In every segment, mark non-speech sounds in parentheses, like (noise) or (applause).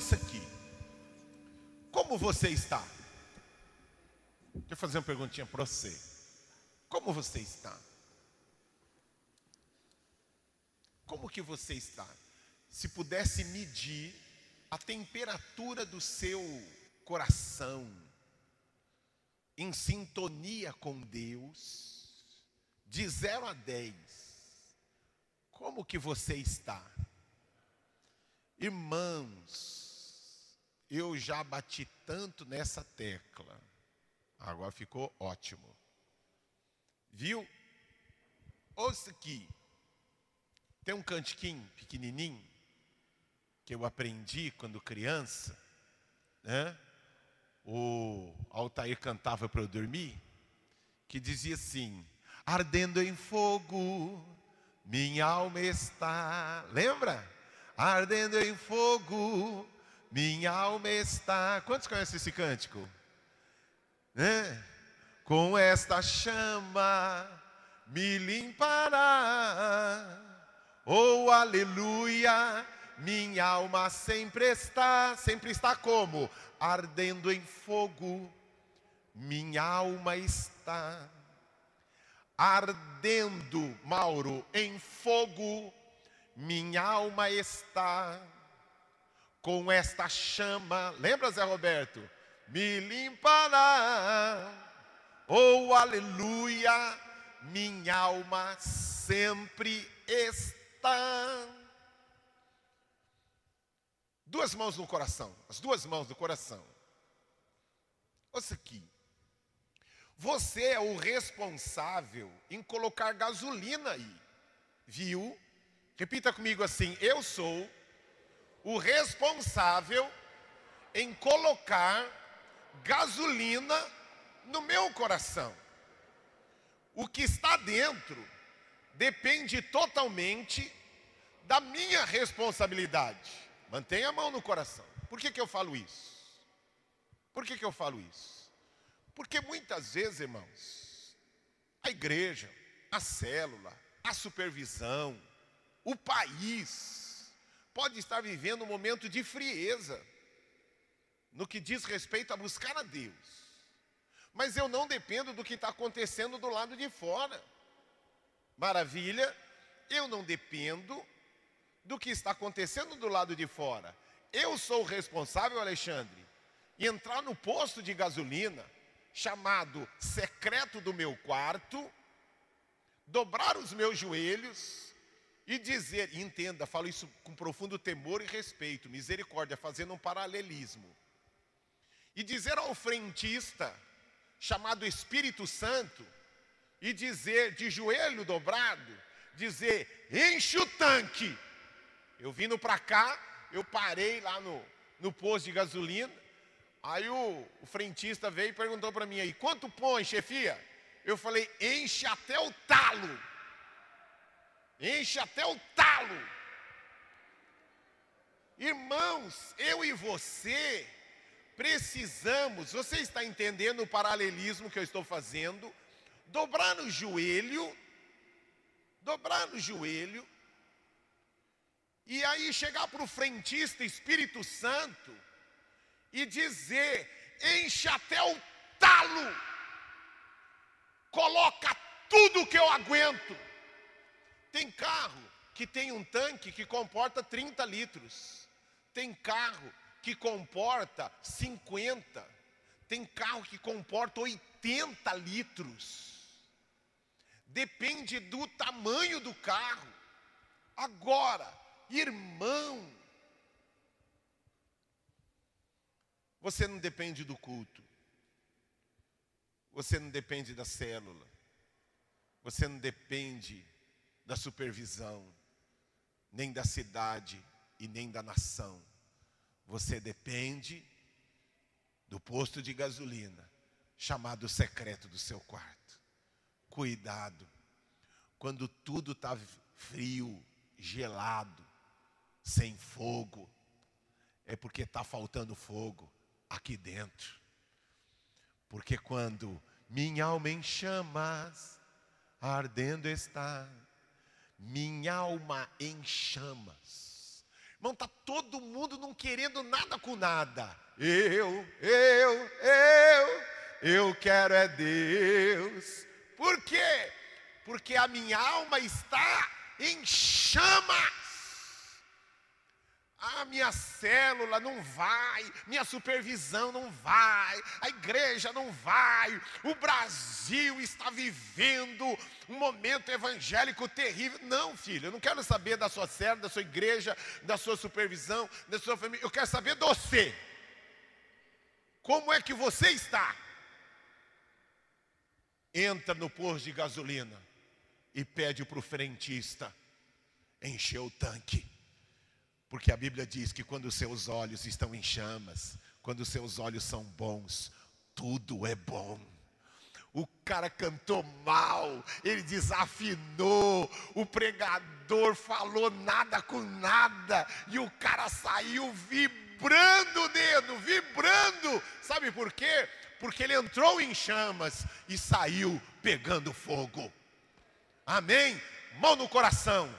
ouça aqui. Como você está? Deixa eu fazer uma perguntinha para você. Como você está? Como que você está? Se pudesse medir a temperatura do seu coração em sintonia com Deus, de 0 a 10, como que você está? Irmãos, eu já bati tanto nessa tecla, agora ficou ótimo. Viu? Ouça aqui, tem um cantiquinho pequenininho que eu aprendi quando criança, né? O Altair cantava para eu dormir, que dizia assim: Ardendo em fogo, minha alma está. Lembra? Ardendo em fogo, minha alma está. Quantos conhecem esse cântico? Né? Com esta chama me limpará. Oh, aleluia! Minha alma sempre está, sempre está como? Ardendo em fogo. Minha alma está ardendo, Mauro, em fogo. Minha alma está com esta chama. Lembra, Zé Roberto? Me limpará. Oh, aleluia! Minha alma sempre está Duas mãos no coração, as duas mãos no coração. Ouça aqui. Você é o responsável em colocar gasolina aí. Viu? Repita comigo assim: eu sou o responsável em colocar gasolina no meu coração. O que está dentro depende totalmente da minha responsabilidade. Mantenha a mão no coração. Por que, que eu falo isso? Por que, que eu falo isso? Porque muitas vezes, irmãos, a igreja, a célula, a supervisão, o país, pode estar vivendo um momento de frieza no que diz respeito a buscar a Deus. Mas eu não dependo do que está acontecendo do lado de fora. Maravilha, eu não dependo do que está acontecendo do lado de fora. Eu sou o responsável, Alexandre, entrar no posto de gasolina, chamado secreto do meu quarto, dobrar os meus joelhos e dizer, entenda, falo isso com profundo temor e respeito, misericórdia, fazendo um paralelismo. E dizer ao frentista, chamado Espírito Santo, e dizer de joelho dobrado, dizer: enche o tanque eu vindo para cá, eu parei lá no, no posto de gasolina. Aí o, o frentista veio e perguntou para mim aí, quanto põe, chefia? Eu falei, enche até o talo. Enche até o talo. Irmãos, eu e você precisamos, você está entendendo o paralelismo que eu estou fazendo? Dobrar no joelho, dobrar no joelho e aí chegar para o frentista Espírito Santo e dizer: enche até o talo, coloca tudo que eu aguento. Tem carro que tem um tanque que comporta 30 litros, tem carro que comporta 50, tem carro que comporta 80 litros. Depende do tamanho do carro. Agora, Irmão, você não depende do culto, você não depende da célula, você não depende da supervisão, nem da cidade e nem da nação. Você depende do posto de gasolina, chamado secreto do seu quarto. Cuidado, quando tudo está frio, gelado, sem fogo, é porque está faltando fogo aqui dentro. Porque quando minha alma em chamas, ardendo está, minha alma em chamas, Irmão, está todo mundo não querendo nada com nada. Eu, eu, eu, eu quero é Deus. Por quê? Porque a minha alma está em chamas. Ah, minha célula não vai, minha supervisão não vai, a igreja não vai, o Brasil está vivendo um momento evangélico terrível. Não, filho, eu não quero saber da sua célula, da sua igreja, da sua supervisão, da sua família, eu quero saber de você. Como é que você está? Entra no posto de gasolina e pede para o frentista encher o tanque. Porque a Bíblia diz que quando os seus olhos estão em chamas, quando os seus olhos são bons, tudo é bom. O cara cantou mal, ele desafinou, o pregador falou nada com nada, e o cara saiu vibrando o dedo, vibrando. Sabe por quê? Porque ele entrou em chamas e saiu pegando fogo. Amém? Mão no coração.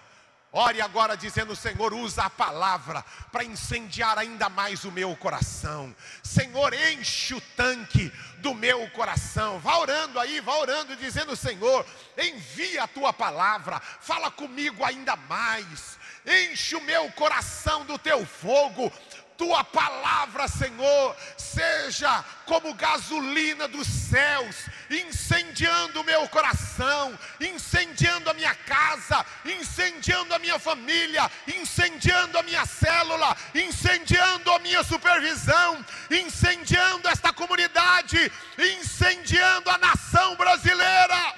Ore agora dizendo: Senhor, usa a palavra para incendiar ainda mais o meu coração. Senhor, enche o tanque do meu coração. Vá orando aí, vá orando, dizendo: Senhor, envia a tua palavra, fala comigo ainda mais. Enche o meu coração do teu fogo, tua palavra, Senhor, seja como gasolina dos céus, incendiando o meu coração, incendiando a minha casa, incendiando a minha família, incendiando a minha célula, incendiando a minha supervisão, incendiando esta comunidade, incendiando a nação brasileira.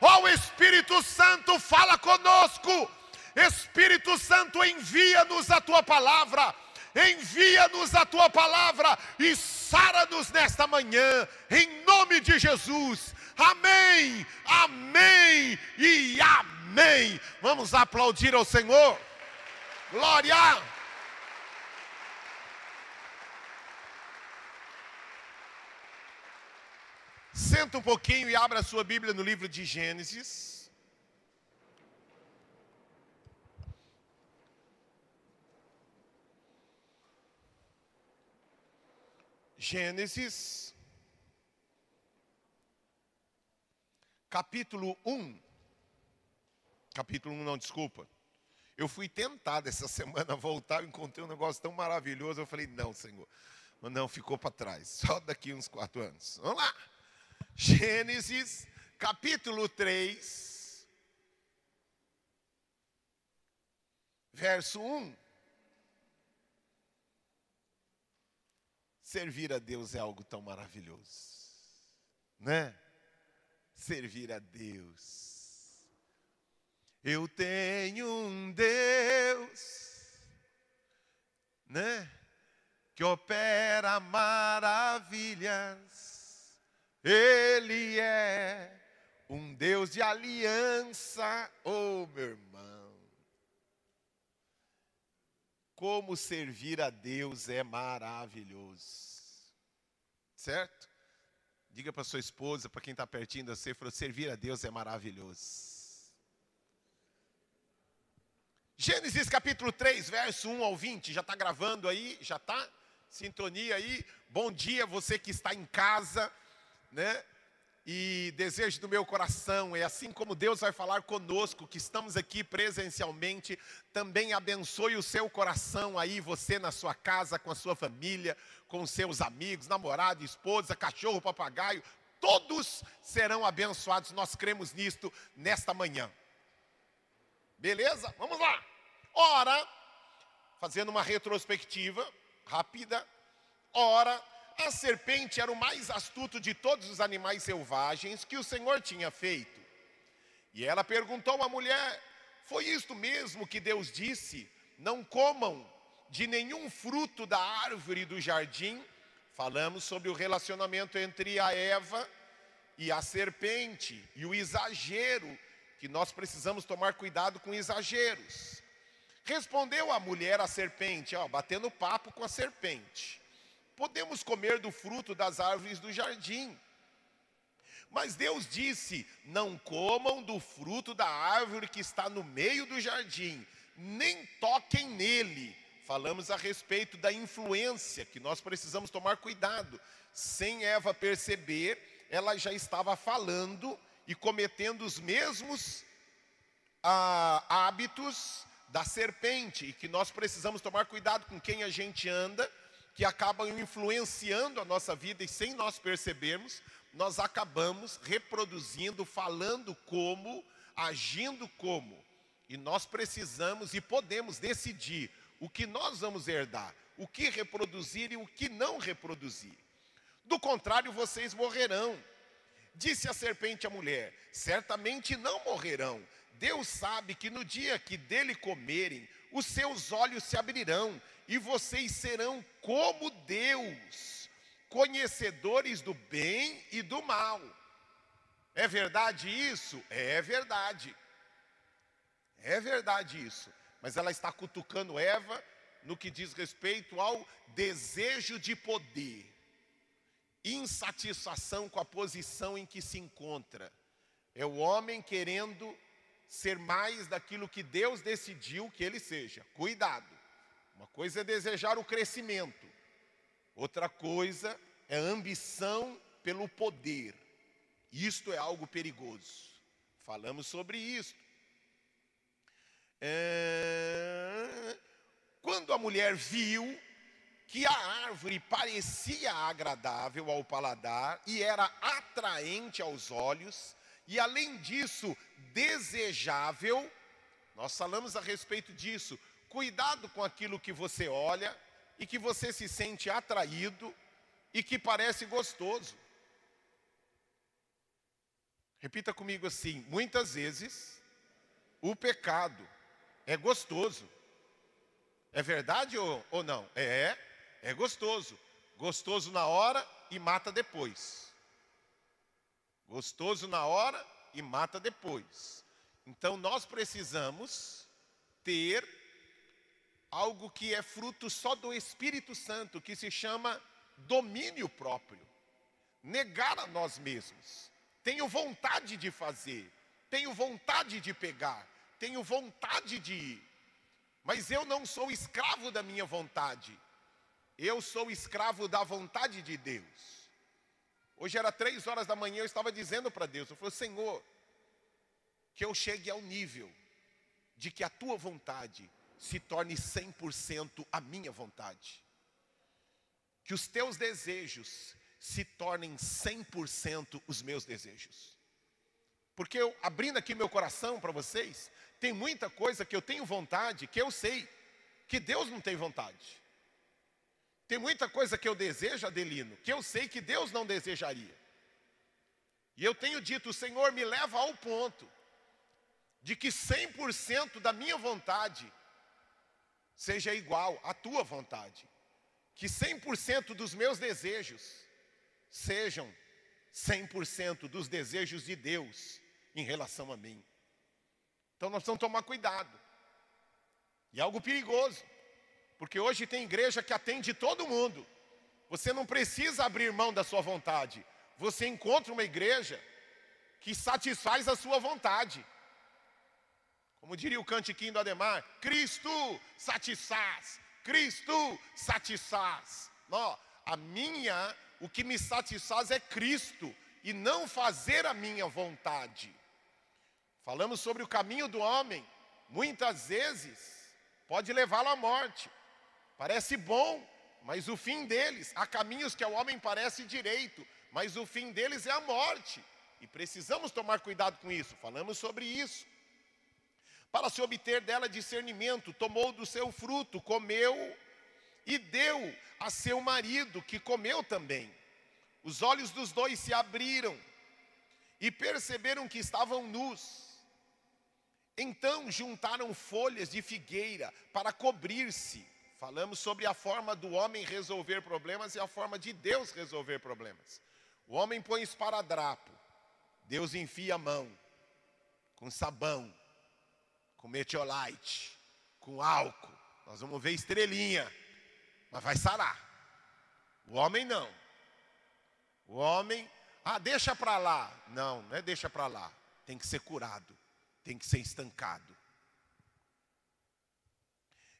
Ó oh, Espírito Santo, fala conosco. Espírito Santo, envia-nos a tua palavra envia-nos a tua palavra e sara-nos nesta manhã, em nome de Jesus. Amém, amém e amém. Vamos aplaudir ao Senhor. Glória. Senta um pouquinho e abra a sua Bíblia no livro de Gênesis. Gênesis, capítulo 1. Capítulo 1, não, desculpa. Eu fui tentado essa (laughs) semana voltar, eu encontrei um negócio tão maravilhoso. Eu falei, não, Senhor. Mas não, ficou para trás. (laughs) Só daqui uns quatro anos. Vamos lá. Gênesis, capítulo 3, verso 1. Servir a Deus é algo tão maravilhoso, né? Servir a Deus. Eu tenho um Deus, né? Que opera maravilhas. Ele é um Deus de aliança, oh meu irmão. Como servir a Deus é maravilhoso. Certo? Diga para sua esposa, para quem está pertinho de você, falou, servir a Deus é maravilhoso. Gênesis capítulo 3, verso 1 ao 20, já está gravando aí? Já está? Sintonia aí. Bom dia, você que está em casa, né? E desejo do meu coração é assim como Deus vai falar conosco, que estamos aqui presencialmente, também abençoe o seu coração aí, você na sua casa, com a sua família, com seus amigos, namorado, esposa, cachorro, papagaio, todos serão abençoados. Nós cremos nisto nesta manhã. Beleza? Vamos lá. Ora, fazendo uma retrospectiva rápida, ora a serpente era o mais astuto de todos os animais selvagens que o Senhor tinha feito. E ela perguntou à mulher: Foi isto mesmo que Deus disse? Não comam de nenhum fruto da árvore do jardim? Falamos sobre o relacionamento entre a Eva e a serpente e o exagero, que nós precisamos tomar cuidado com exageros. Respondeu a mulher à serpente, ó, batendo papo com a serpente. Podemos comer do fruto das árvores do jardim. Mas Deus disse: Não comam do fruto da árvore que está no meio do jardim, nem toquem nele. falamos a respeito da influência, que nós precisamos tomar cuidado. Sem Eva perceber, ela já estava falando e cometendo os mesmos ah, hábitos da serpente, e que nós precisamos tomar cuidado com quem a gente anda, que acabam influenciando a nossa vida e sem nós percebermos, nós acabamos reproduzindo, falando como, agindo como. E nós precisamos e podemos decidir o que nós vamos herdar, o que reproduzir e o que não reproduzir. Do contrário, vocês morrerão. Disse a serpente à mulher: Certamente não morrerão. Deus sabe que no dia que dele comerem, os seus olhos se abrirão e vocês serão como Deus, conhecedores do bem e do mal. É verdade isso? É verdade. É verdade isso. Mas ela está cutucando Eva no que diz respeito ao desejo de poder, insatisfação com a posição em que se encontra. É o homem querendo ser mais daquilo que Deus decidiu que ele seja. Cuidado. Uma coisa é desejar o crescimento, outra coisa é ambição pelo poder. Isto é algo perigoso. Falamos sobre isso. É... Quando a mulher viu que a árvore parecia agradável ao paladar e era atraente aos olhos, e além disso, desejável, nós falamos a respeito disso. Cuidado com aquilo que você olha e que você se sente atraído e que parece gostoso. Repita comigo assim: muitas vezes o pecado é gostoso. É verdade ou, ou não? É, é gostoso. Gostoso na hora e mata depois. Gostoso na hora e mata depois. Então nós precisamos ter algo que é fruto só do Espírito Santo, que se chama domínio próprio. Negar a nós mesmos. Tenho vontade de fazer, tenho vontade de pegar, tenho vontade de ir, mas eu não sou escravo da minha vontade, eu sou escravo da vontade de Deus. Hoje era três horas da manhã, eu estava dizendo para Deus, eu falei, Senhor, que eu chegue ao nível de que a tua vontade se torne 100% a minha vontade. Que os teus desejos se tornem 100% os meus desejos. Porque eu, abrindo aqui meu coração para vocês, tem muita coisa que eu tenho vontade, que eu sei que Deus não tem vontade. Tem muita coisa que eu desejo, Adelino, que eu sei que Deus não desejaria. E eu tenho dito, o Senhor me leva ao ponto de que 100% da minha vontade seja igual à tua vontade. Que 100% dos meus desejos sejam 100% dos desejos de Deus em relação a mim. Então nós precisamos tomar cuidado. E é algo perigoso. Porque hoje tem igreja que atende todo mundo. Você não precisa abrir mão da sua vontade. Você encontra uma igreja que satisfaz a sua vontade. Como diria o cantiquinho do Ademar, Cristo satisfaz, Cristo satisfaz. Não, a minha, o que me satisfaz é Cristo e não fazer a minha vontade. Falamos sobre o caminho do homem, muitas vezes pode levá-lo à morte. Parece bom, mas o fim deles, há caminhos que ao homem parece direito, mas o fim deles é a morte. E precisamos tomar cuidado com isso. Falamos sobre isso. Para se obter dela discernimento, tomou do seu fruto, comeu e deu a seu marido, que comeu também. Os olhos dos dois se abriram e perceberam que estavam nus. Então juntaram folhas de figueira para cobrir-se. Falamos sobre a forma do homem resolver problemas e a forma de Deus resolver problemas. O homem põe esparadrapo, Deus enfia a mão com sabão, com metiolite, com álcool. Nós vamos ver estrelinha, mas vai sarar. O homem não. O homem, ah, deixa para lá. Não, não é deixa para lá. Tem que ser curado, tem que ser estancado.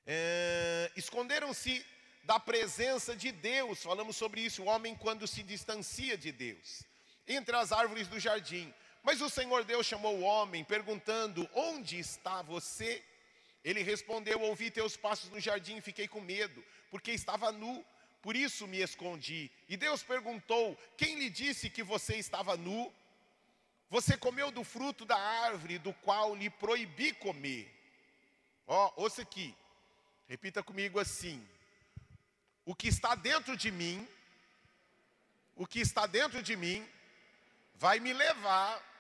É, Esconderam-se da presença de Deus, falamos sobre isso, o homem quando se distancia de Deus, entre as árvores do jardim. Mas o Senhor Deus chamou o homem, perguntando: Onde está você? Ele respondeu: Ouvi teus passos no jardim e fiquei com medo, porque estava nu, por isso me escondi. E Deus perguntou: Quem lhe disse que você estava nu? Você comeu do fruto da árvore do qual lhe proibi comer. Ó, oh, ouça aqui, repita comigo assim: O que está dentro de mim, o que está dentro de mim, vai me levar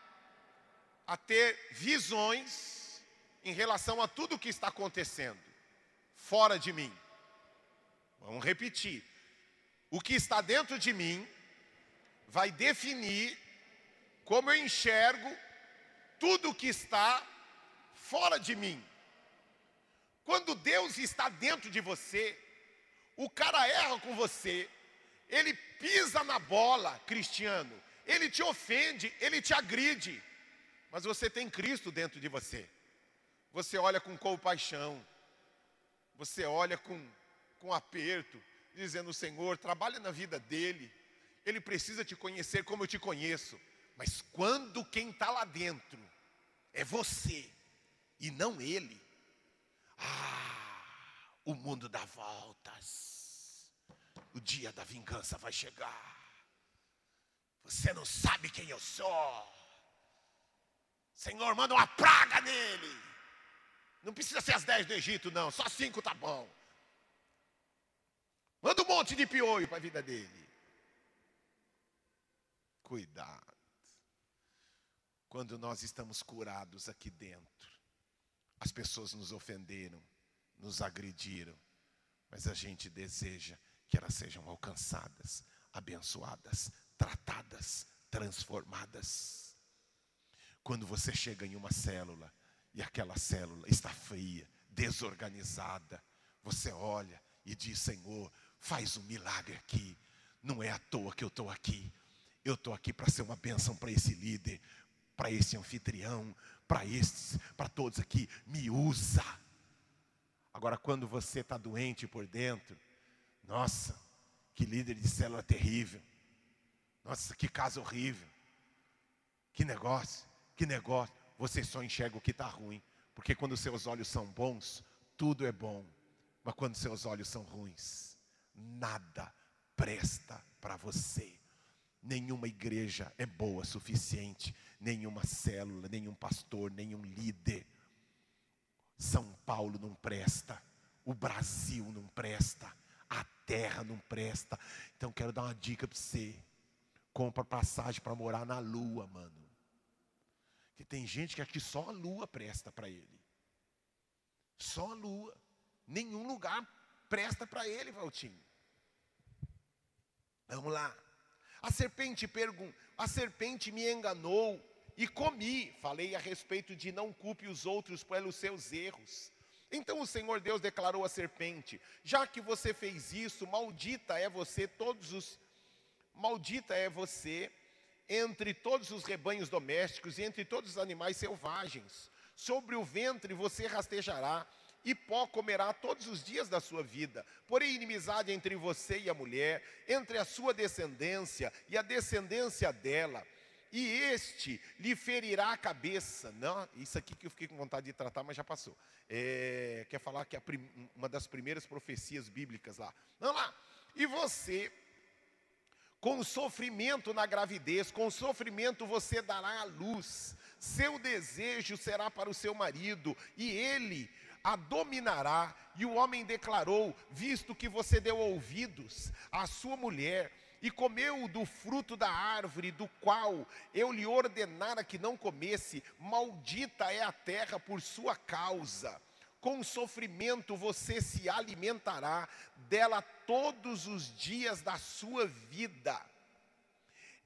a ter visões em relação a tudo o que está acontecendo fora de mim. Vamos repetir. O que está dentro de mim vai definir como eu enxergo tudo o que está fora de mim. Quando Deus está dentro de você, o cara erra com você, ele pisa na bola, cristiano, ele te ofende, ele te agride mas você tem Cristo dentro de você. Você olha com compaixão, você olha com, com aperto, dizendo: Senhor, trabalha na vida dele, ele precisa te conhecer como eu te conheço. Mas quando quem está lá dentro é você e não ele, ah, o mundo dá voltas, o dia da vingança vai chegar. Você não sabe quem eu sou. Senhor, manda uma praga nele. Não precisa ser as dez do Egito, não. Só cinco tá bom. Manda um monte de piolho para a vida dele. Cuidado. Quando nós estamos curados aqui dentro, as pessoas nos ofenderam, nos agrediram, mas a gente deseja que elas sejam alcançadas, abençoadas, tratadas, transformadas. Quando você chega em uma célula e aquela célula está fria, desorganizada, você olha e diz: Senhor, faz um milagre aqui. Não é à toa que eu estou aqui. Eu estou aqui para ser uma bênção para esse líder, para esse anfitrião, para estes, para todos aqui. Me usa. Agora, quando você está doente por dentro, nossa, que líder de célula terrível. Nossa, que caso horrível. Que negócio. Que negócio, você só enxerga o que está ruim. Porque quando seus olhos são bons, tudo é bom. Mas quando seus olhos são ruins, nada presta para você. Nenhuma igreja é boa o suficiente, nenhuma célula, nenhum pastor, nenhum líder. São Paulo não presta, o Brasil não presta, a terra não presta. Então quero dar uma dica para você. Compra passagem para morar na lua, mano. Que tem gente que aqui só a lua presta para ele. Só a lua. Nenhum lugar presta para ele, Valtinho. Vamos lá. A serpente pergunta, a serpente me enganou e comi. Falei a respeito de não culpe os outros pelos seus erros. Então o Senhor Deus declarou à serpente: Já que você fez isso, maldita é você todos os maldita é você entre todos os rebanhos domésticos e entre todos os animais selvagens. Sobre o ventre você rastejará, e pó comerá todos os dias da sua vida. Porém, inimizade entre você e a mulher, entre a sua descendência e a descendência dela. E este lhe ferirá a cabeça. Não, isso aqui que eu fiquei com vontade de tratar, mas já passou. É, quer falar que é uma das primeiras profecias bíblicas lá. Vamos lá. E você com sofrimento na gravidez, com sofrimento você dará à luz. Seu desejo será para o seu marido, e ele a dominará. E o homem declarou: Visto que você deu ouvidos à sua mulher, e comeu do fruto da árvore, do qual eu lhe ordenara que não comesse, maldita é a terra por sua causa. Com sofrimento você se alimentará dela todos os dias da sua vida.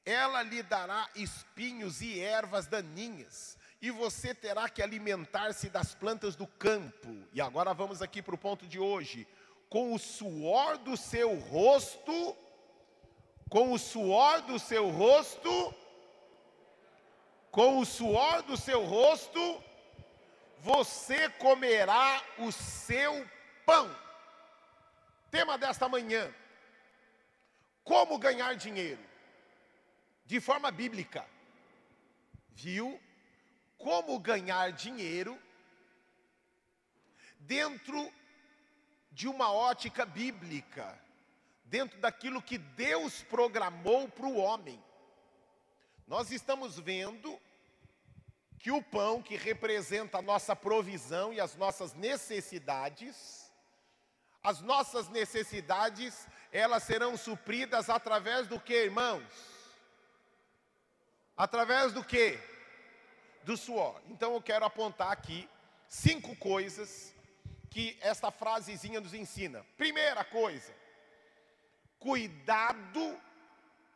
Ela lhe dará espinhos e ervas daninhas, e você terá que alimentar-se das plantas do campo. E agora vamos aqui para o ponto de hoje. Com o suor do seu rosto, com o suor do seu rosto, com o suor do seu rosto, você comerá o seu pão. Tema desta manhã: Como ganhar dinheiro? De forma bíblica. Viu? Como ganhar dinheiro dentro de uma ótica bíblica, dentro daquilo que Deus programou para o homem. Nós estamos vendo que o pão, que representa a nossa provisão e as nossas necessidades, as nossas necessidades, elas serão supridas através do que, irmãos? Através do que? Do suor. Então eu quero apontar aqui cinco coisas que esta frasezinha nos ensina. Primeira coisa, cuidado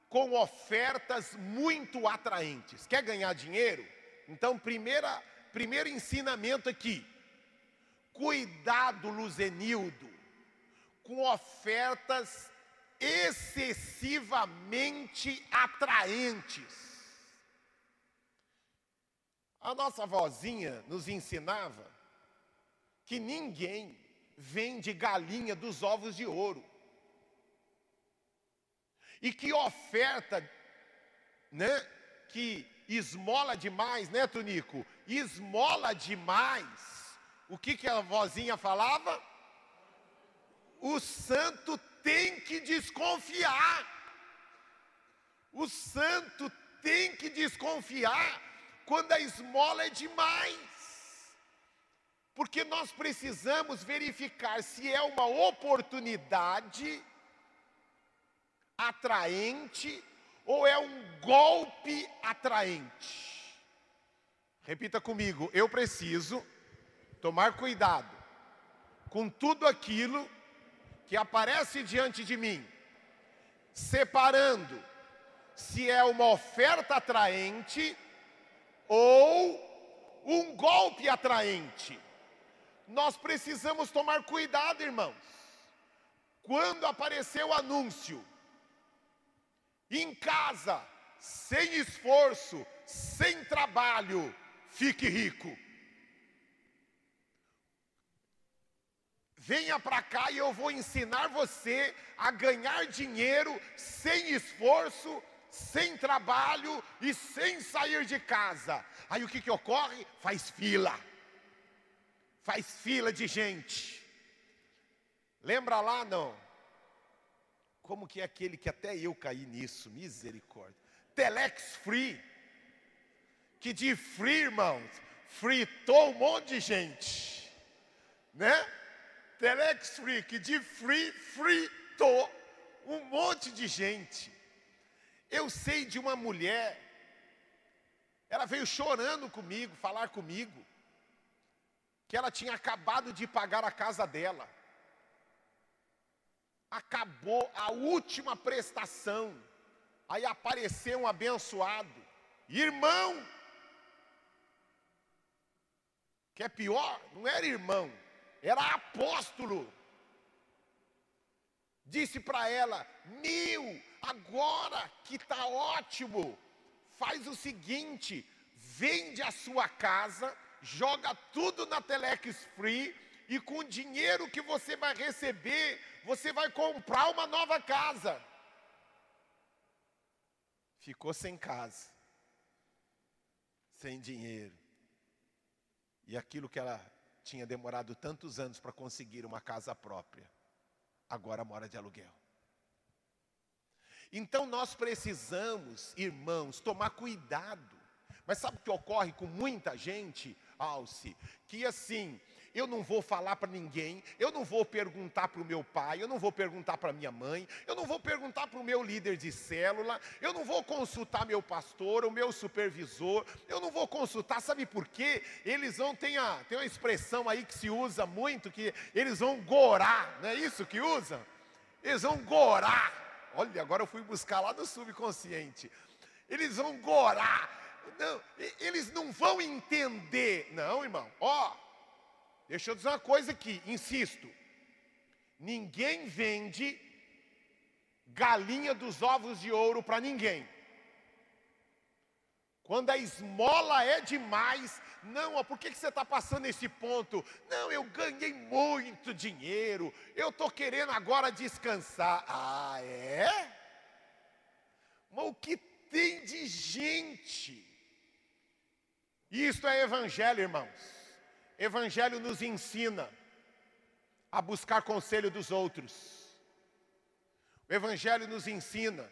com ofertas muito atraentes. Quer ganhar dinheiro? Então, primeira, primeiro ensinamento aqui: cuidado, Luzenildo, com ofertas excessivamente atraentes. A nossa vozinha nos ensinava que ninguém vende galinha dos ovos de ouro. E que oferta, né, que esmola demais, né, Tonico? Esmola demais. O que, que a vozinha falava? O santo tem que desconfiar. O santo tem que desconfiar quando a esmola é demais. Porque nós precisamos verificar se é uma oportunidade atraente ou é um golpe atraente? Repita comigo, eu preciso tomar cuidado com tudo aquilo que aparece diante de mim, separando se é uma oferta atraente ou um golpe atraente. Nós precisamos tomar cuidado, irmãos. Quando aparecer o anúncio, em casa, sem esforço, sem trabalho, fique rico. Venha para cá e eu vou ensinar você a ganhar dinheiro sem esforço, sem trabalho e sem sair de casa. Aí o que, que ocorre? Faz fila. Faz fila de gente. Lembra lá, não? Como que é aquele que até eu caí nisso, misericórdia. Telex Free, que de free, irmãos, fritou um monte de gente, né? Telex Free, que de free, fritou um monte de gente. Eu sei de uma mulher, ela veio chorando comigo, falar comigo, que ela tinha acabado de pagar a casa dela acabou a última prestação. Aí apareceu um abençoado, irmão. Que é pior, não era irmão, era apóstolo. Disse para ela: Mil, agora que está ótimo, faz o seguinte: vende a sua casa, joga tudo na Telex Free e com o dinheiro que você vai receber, você vai comprar uma nova casa. Ficou sem casa, sem dinheiro. E aquilo que ela tinha demorado tantos anos para conseguir uma casa própria, agora mora de aluguel. Então nós precisamos, irmãos, tomar cuidado. Mas sabe o que ocorre com muita gente, Alce? Que assim, eu não vou falar para ninguém, eu não vou perguntar para o meu pai, eu não vou perguntar para minha mãe, eu não vou perguntar para o meu líder de célula, eu não vou consultar meu pastor, o meu supervisor, eu não vou consultar, sabe por quê? Eles vão, tem, a, tem uma expressão aí que se usa muito, que eles vão gorar, não é isso que usa? Eles vão gorar, olha, agora eu fui buscar lá do subconsciente, eles vão gorar, não, eles não vão entender, não irmão, ó, Deixa eu dizer uma coisa aqui, insisto. Ninguém vende galinha dos ovos de ouro para ninguém. Quando a esmola é demais, Não, por que, que você está passando esse ponto? Não, eu ganhei muito dinheiro, eu estou querendo agora descansar. Ah, é? Mas o que tem de gente? Isto é evangelho, irmãos. Evangelho nos ensina a buscar conselho dos outros. O Evangelho nos ensina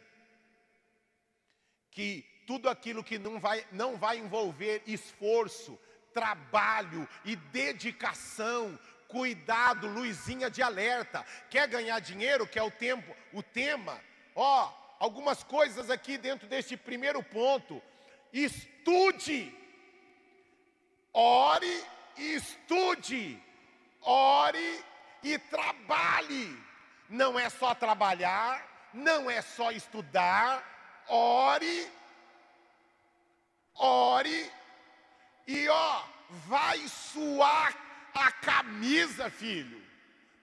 que tudo aquilo que não vai, não vai envolver esforço, trabalho e dedicação, cuidado, luzinha de alerta. Quer ganhar dinheiro? Quer o tempo, o tema? Ó, algumas coisas aqui dentro deste primeiro ponto. Estude, ore estude, ore e trabalhe. Não é só trabalhar, não é só estudar, ore ore e ó, vai suar a camisa, filho.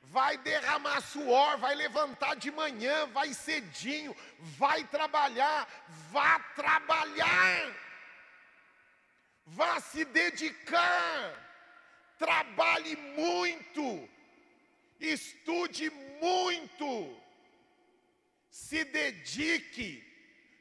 Vai derramar suor, vai levantar de manhã, vai cedinho, vai trabalhar, vá trabalhar. Vá se dedicar. Trabalhe muito. Estude muito. Se dedique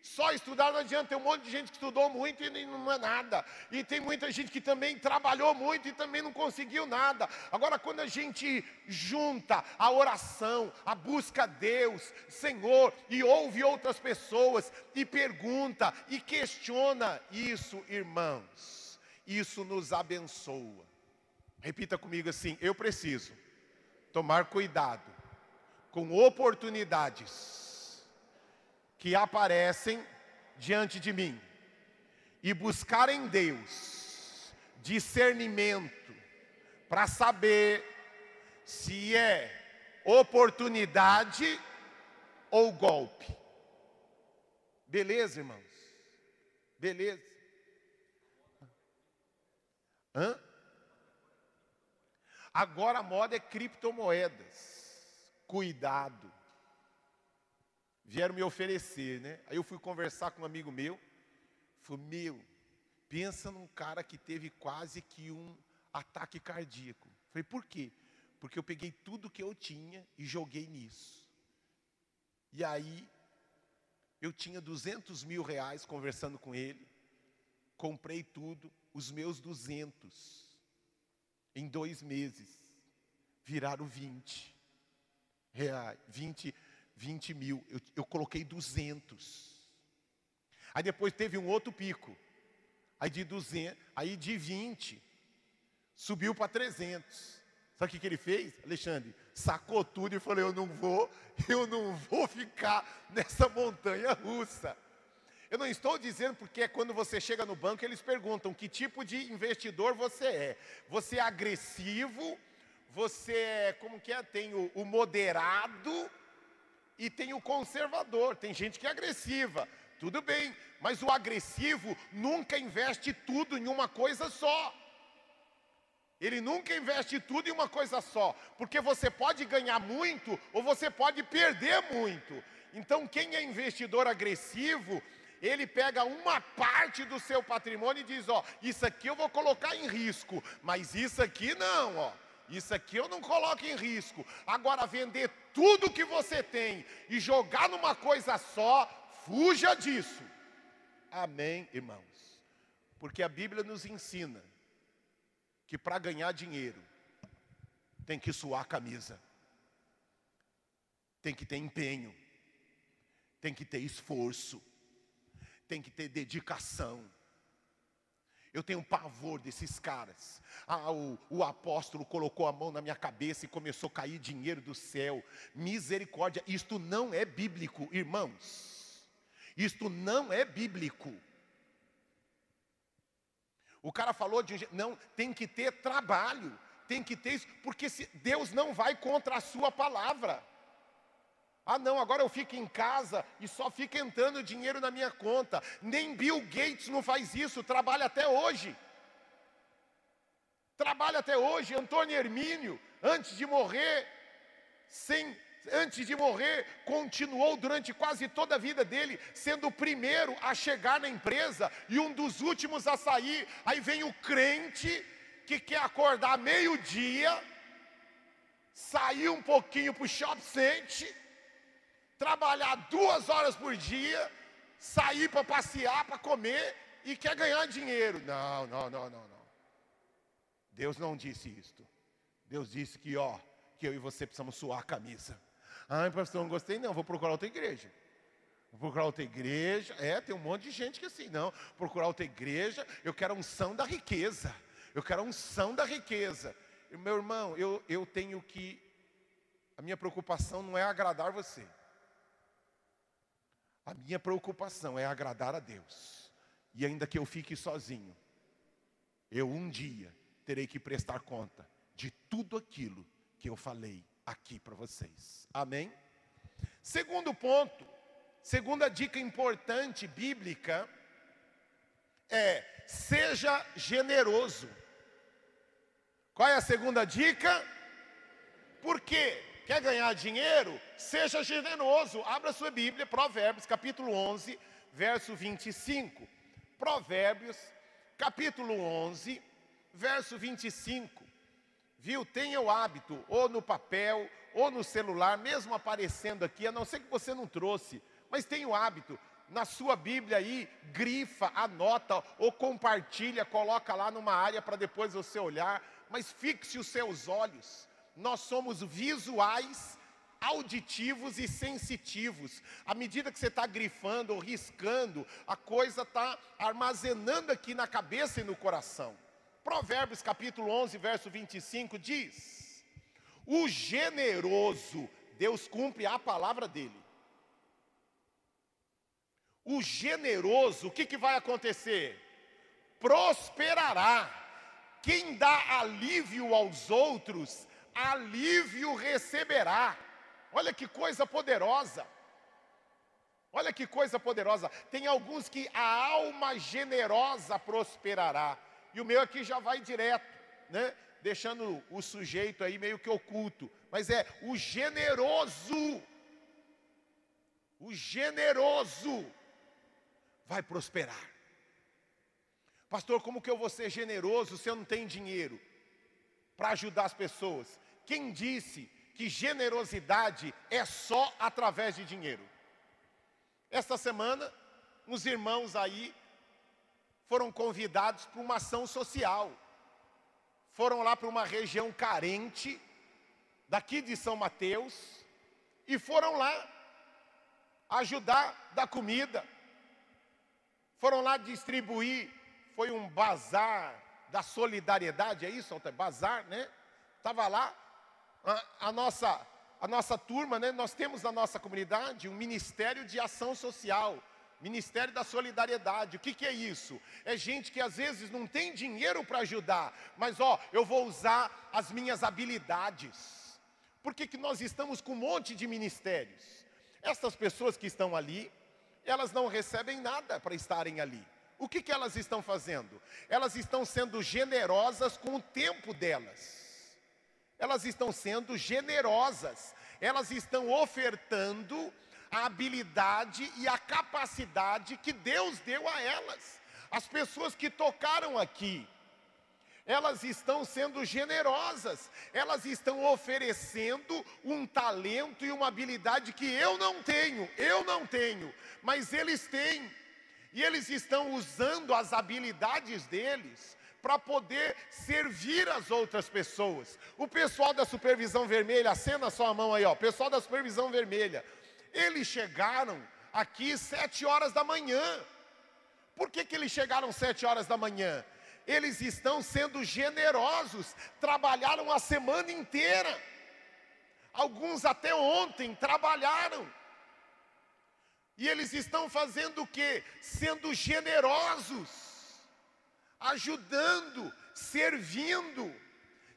só estudar não adianta, tem um monte de gente que estudou muito e não é nada. E tem muita gente que também trabalhou muito e também não conseguiu nada. Agora, quando a gente junta a oração, a busca a Deus, Senhor, e ouve outras pessoas, e pergunta, e questiona, isso, irmãos, isso nos abençoa. Repita comigo assim: eu preciso tomar cuidado com oportunidades que aparecem diante de mim e buscar em Deus discernimento para saber se é oportunidade ou golpe. Beleza, irmãos? Beleza? Hã? Agora a moda é criptomoedas. Cuidado vieram me oferecer, né? Aí eu fui conversar com um amigo meu, falei, meu, pensa num cara que teve quase que um ataque cardíaco. Falei, por quê? Porque eu peguei tudo que eu tinha e joguei nisso. E aí, eu tinha 200 mil reais conversando com ele, comprei tudo, os meus 200, em dois meses, viraram 20 reais, 20 20 mil, eu, eu coloquei 200. Aí depois teve um outro pico. Aí de 200, aí de 20 subiu para 300. Sabe o que, que ele fez, Alexandre? Sacou tudo e falou: Eu não vou, eu não vou ficar nessa montanha russa. Eu não estou dizendo porque é quando você chega no banco eles perguntam que tipo de investidor você é. Você é agressivo? Você é, como que é? Tem o, o moderado e tem o conservador, tem gente que é agressiva, tudo bem, mas o agressivo nunca investe tudo em uma coisa só. Ele nunca investe tudo em uma coisa só, porque você pode ganhar muito ou você pode perder muito. Então, quem é investidor agressivo, ele pega uma parte do seu patrimônio e diz: Ó, isso aqui eu vou colocar em risco, mas isso aqui não, ó. Isso aqui eu não coloco em risco. Agora, vender tudo que você tem e jogar numa coisa só, fuja disso. Amém, irmãos? Porque a Bíblia nos ensina que para ganhar dinheiro tem que suar a camisa, tem que ter empenho, tem que ter esforço, tem que ter dedicação eu tenho pavor desses caras. Ah, o, o, apóstolo colocou a mão na minha cabeça e começou a cair dinheiro do céu. Misericórdia, isto não é bíblico, irmãos. Isto não é bíblico. O cara falou de não, tem que ter trabalho, tem que ter isso, porque se, Deus não vai contra a sua palavra. Ah, não, agora eu fico em casa e só fica entrando dinheiro na minha conta. Nem Bill Gates não faz isso, trabalha até hoje. Trabalha até hoje. Antônio Hermínio, antes de morrer, sem, antes de morrer, continuou durante quase toda a vida dele, sendo o primeiro a chegar na empresa e um dos últimos a sair. Aí vem o crente que quer acordar meio-dia, sair um pouquinho para o shopping center, trabalhar duas horas por dia, sair para passear, para comer e quer ganhar dinheiro. Não, não, não, não, não. Deus não disse isto. Deus disse que, ó, que eu e você precisamos suar a camisa. Ah, pastor, não gostei, não, vou procurar outra igreja. Vou procurar outra igreja. É, tem um monte de gente que assim, não. Procurar outra igreja, eu quero a unção da riqueza. Eu quero a unção da riqueza. Meu irmão, eu, eu tenho que. A minha preocupação não é agradar você. A minha preocupação é agradar a Deus. E ainda que eu fique sozinho, eu um dia terei que prestar conta de tudo aquilo que eu falei aqui para vocês. Amém? Segundo ponto, segunda dica importante bíblica é: seja generoso. Qual é a segunda dica? Por quê? Quer ganhar dinheiro? Seja generoso. Abra sua Bíblia, Provérbios, capítulo 11, verso 25. Provérbios, capítulo 11, verso 25. Viu? Tenha o hábito, ou no papel, ou no celular, mesmo aparecendo aqui, a não ser que você não trouxe, mas tenha o hábito, na sua Bíblia aí, grifa, anota ou compartilha, coloca lá numa área para depois você olhar, mas fixe os seus olhos. Nós somos visuais, auditivos e sensitivos. À medida que você está grifando ou riscando, a coisa está armazenando aqui na cabeça e no coração. Provérbios capítulo 11, verso 25 diz: O generoso, Deus cumpre a palavra dele. O generoso, o que, que vai acontecer? Prosperará. Quem dá alívio aos outros, alívio receberá. Olha que coisa poderosa. Olha que coisa poderosa. Tem alguns que a alma generosa prosperará. E o meu aqui já vai direto, né? Deixando o sujeito aí meio que oculto. Mas é o generoso. O generoso vai prosperar. Pastor, como que eu vou ser generoso se eu não tenho dinheiro para ajudar as pessoas? Quem disse que generosidade é só através de dinheiro? Esta semana, uns irmãos aí foram convidados para uma ação social. Foram lá para uma região carente, daqui de São Mateus, e foram lá ajudar da comida. Foram lá distribuir, foi um bazar da solidariedade, é isso, Alter? Bazar, né? Estava lá a, nossa a nossa turma, né? Nós temos na nossa comunidade um ministério de ação social Ministério da Solidariedade, o que, que é isso? É gente que às vezes não tem dinheiro para ajudar, mas ó, eu vou usar as minhas habilidades. Por que, que nós estamos com um monte de ministérios? Essas pessoas que estão ali, elas não recebem nada para estarem ali. O que, que elas estão fazendo? Elas estão sendo generosas com o tempo delas. Elas estão sendo generosas. Elas estão ofertando a habilidade e a capacidade que Deus deu a elas. As pessoas que tocaram aqui, elas estão sendo generosas, elas estão oferecendo um talento e uma habilidade que eu não tenho, eu não tenho, mas eles têm, e eles estão usando as habilidades deles para poder servir as outras pessoas. O pessoal da supervisão vermelha, acena sua mão aí, ó, pessoal da supervisão vermelha, eles chegaram aqui sete horas da manhã. Por que, que eles chegaram sete horas da manhã? Eles estão sendo generosos, trabalharam a semana inteira. Alguns até ontem trabalharam. E eles estão fazendo o que? Sendo generosos, ajudando, servindo.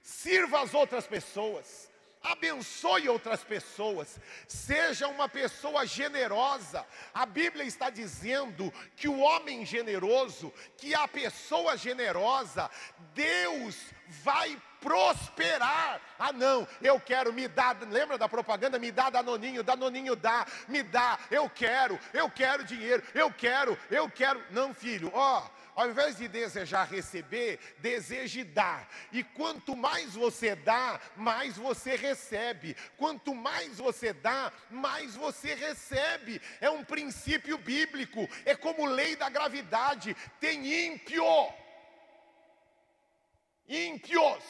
Sirva as outras pessoas abençoe outras pessoas, seja uma pessoa generosa. A Bíblia está dizendo que o homem generoso, que a pessoa generosa, Deus vai prosperar. Ah, não, eu quero me dar, lembra da propaganda? Me dá Danoninho, Danoninho dá, me dá, eu quero, eu quero dinheiro, eu quero, eu quero. Não, filho, ó, ao invés de desejar receber, deseje dar. E quanto mais você dá, mais você recebe. Quanto mais você dá, mais você recebe. É um princípio bíblico, é como lei da gravidade. Tem ímpio, ímpios,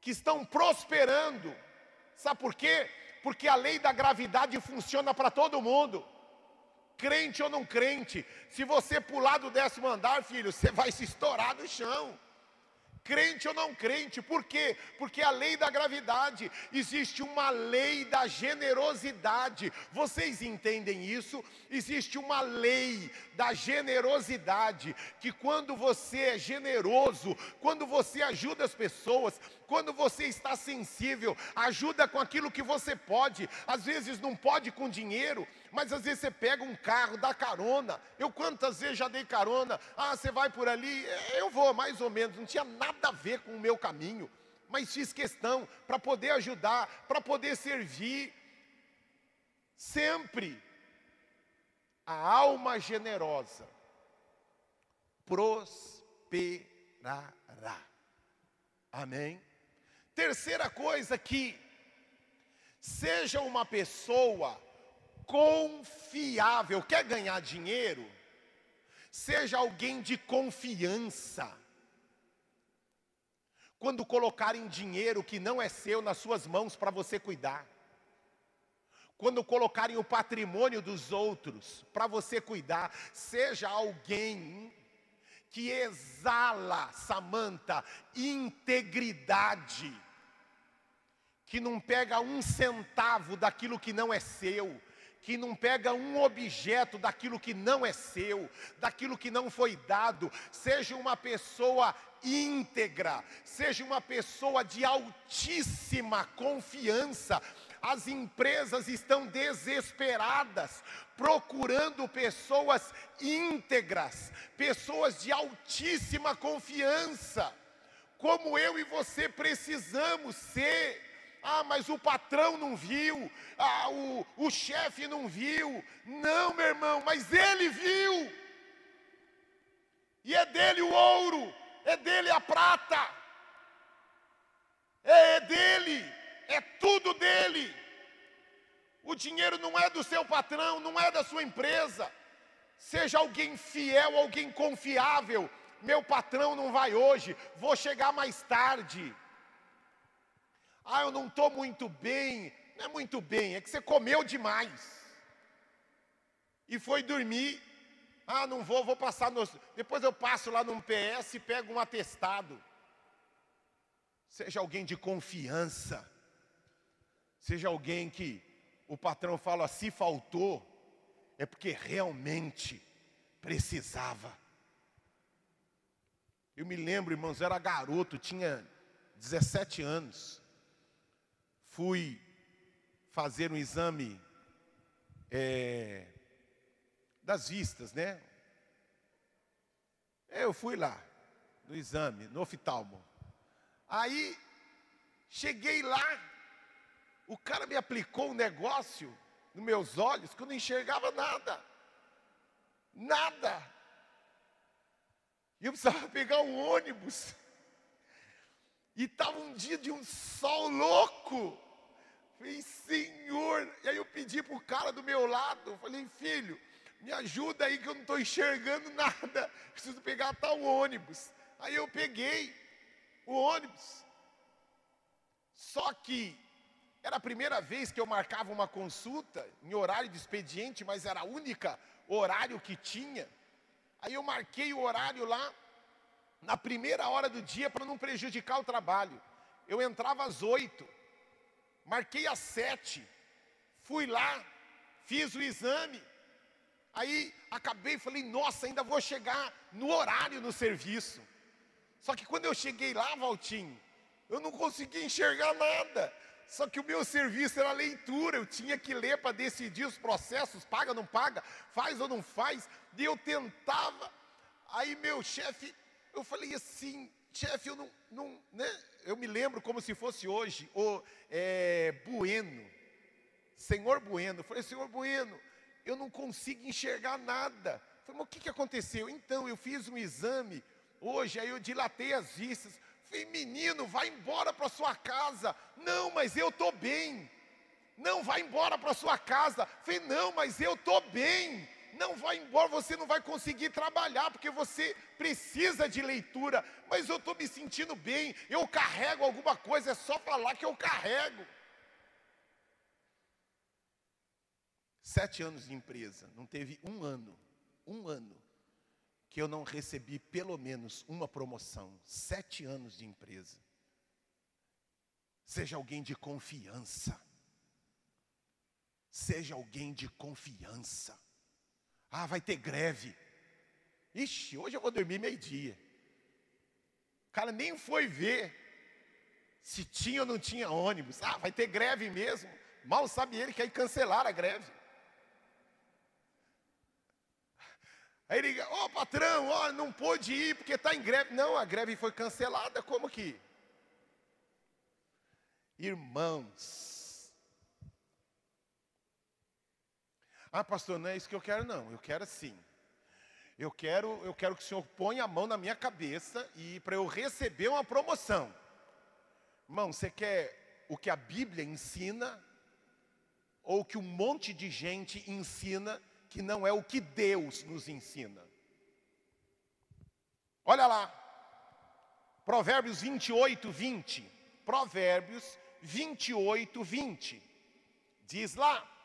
que estão prosperando. Sabe por quê? Porque a lei da gravidade funciona para todo mundo crente ou não crente. Se você pular do décimo andar, filho, você vai se estourar no chão. Crente ou não crente, por quê? Porque a lei da gravidade, existe uma lei da generosidade. Vocês entendem isso? Existe uma lei da generosidade, que quando você é generoso, quando você ajuda as pessoas, quando você está sensível, ajuda com aquilo que você pode. Às vezes não pode com dinheiro, mas às vezes você pega um carro, dá carona. Eu quantas vezes já dei carona? Ah, você vai por ali? Eu vou, mais ou menos. Não tinha nada a ver com o meu caminho, mas fiz questão para poder ajudar, para poder servir. Sempre a alma generosa prosperará. Amém? Terceira coisa que seja uma pessoa confiável. Quer ganhar dinheiro? Seja alguém de confiança. Quando colocarem dinheiro que não é seu nas suas mãos para você cuidar. Quando colocarem o patrimônio dos outros para você cuidar, seja alguém que exala, Samanta, integridade que não pega um centavo daquilo que não é seu, que não pega um objeto daquilo que não é seu, daquilo que não foi dado, seja uma pessoa íntegra, seja uma pessoa de altíssima confiança. As empresas estão desesperadas, procurando pessoas íntegras, pessoas de altíssima confiança, como eu e você precisamos ser. Ah, mas o patrão não viu, ah, o, o chefe não viu. Não, meu irmão, mas ele viu. E é dele o ouro, é dele a prata, é dele, é tudo dele. O dinheiro não é do seu patrão, não é da sua empresa. Seja alguém fiel, alguém confiável. Meu patrão não vai hoje, vou chegar mais tarde. Ah, eu não estou muito bem. Não é muito bem, é que você comeu demais. E foi dormir. Ah, não vou, vou passar no. Depois eu passo lá no PS e pego um atestado. Seja alguém de confiança. Seja alguém que o patrão fala, se faltou, é porque realmente precisava. Eu me lembro, irmãos, eu era garoto, tinha 17 anos fui fazer um exame é, das vistas, né? Eu fui lá, no exame, no oftalmo. Aí, cheguei lá, o cara me aplicou um negócio nos meus olhos que eu não enxergava nada. Nada. E eu precisava (laughs) pegar um ônibus. E estava um dia de um sol louco. Falei, Senhor. E aí eu pedi para o cara do meu lado, falei, filho, me ajuda aí que eu não estou enxergando (laughs) nada. Preciso pegar tal ônibus. Aí eu peguei o ônibus. Só que era a primeira vez que eu marcava uma consulta em horário de expediente, mas era a única horário que tinha. Aí eu marquei o horário lá na primeira hora do dia para não prejudicar o trabalho. Eu entrava às oito marquei às sete, fui lá, fiz o exame, aí acabei e falei, nossa, ainda vou chegar no horário no serviço. Só que quando eu cheguei lá, Valtinho, eu não conseguia enxergar nada. Só que o meu serviço era leitura, eu tinha que ler para decidir os processos, paga ou não paga, faz ou não faz. E eu tentava. Aí meu chefe, eu falei assim, chefe, eu não, não né? eu me lembro como se fosse hoje, o é, Bueno, senhor Bueno, eu falei, senhor Bueno, eu não consigo enxergar nada. Eu falei, mas o que, que aconteceu? Então, eu fiz um exame hoje, aí eu dilatei as vistas. Falei, menino, vai embora para sua casa. Não, mas eu estou bem. Não, vai embora para sua casa. Falei, não, mas eu estou bem. Não vai embora, você não vai conseguir trabalhar, porque você precisa de leitura. Mas eu estou me sentindo bem, eu carrego alguma coisa, é só falar que eu carrego. Sete anos de empresa, não teve um ano, um ano, que eu não recebi pelo menos uma promoção. Sete anos de empresa. Seja alguém de confiança. Seja alguém de confiança. Ah, vai ter greve. Ixi, hoje eu vou dormir meio-dia. O cara nem foi ver se tinha ou não tinha ônibus. Ah, vai ter greve mesmo. Mal sabe ele que aí cancelaram a greve. Aí ele, ó oh, patrão, ó, não pôde ir porque está em greve. Não, a greve foi cancelada, como que? Irmãos, Ah, pastor, não é isso que eu quero, não. Eu quero sim. Eu quero, eu quero que o Senhor ponha a mão na minha cabeça e para eu receber uma promoção. Irmão, você quer o que a Bíblia ensina ou o que um monte de gente ensina que não é o que Deus nos ensina? Olha lá. Provérbios 28, 20. Provérbios 28, 20. Diz lá: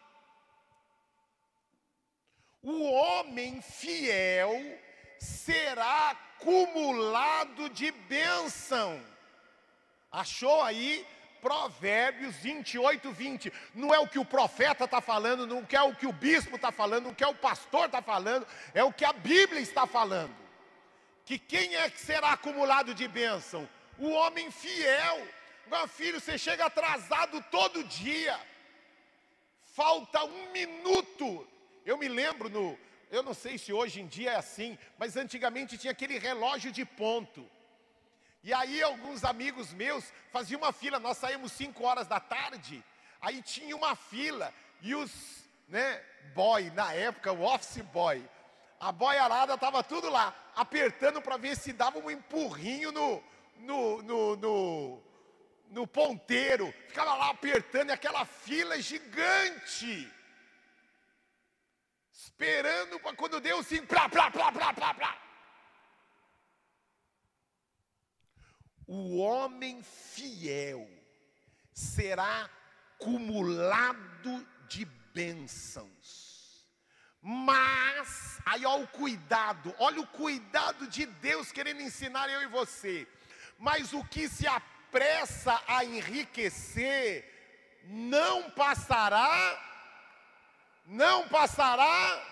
o homem fiel será acumulado de bênção. Achou aí? Provérbios 28, 20. Não é o que o profeta está falando, não é o que o bispo está falando, não é o que o pastor está falando, é o que a Bíblia está falando. Que quem é que será acumulado de bênção? O homem fiel. Meu filho, você chega atrasado todo dia. Falta um minuto eu me lembro no, eu não sei se hoje em dia é assim, mas antigamente tinha aquele relógio de ponto. E aí alguns amigos meus faziam uma fila, nós saímos 5 horas da tarde, aí tinha uma fila, e os, né, boy, na época, o office boy, a boiarada estava tudo lá, apertando para ver se dava um empurrinho no, no, no, no, no ponteiro, ficava lá apertando, e aquela fila gigante esperando para quando Deus sim, plá, plá, plá, plá, plá, plá. O homem fiel será cumulado de bênçãos. Mas, aí olha o cuidado, olha o cuidado de Deus querendo ensinar eu e você. Mas o que se apressa a enriquecer não passará não passará.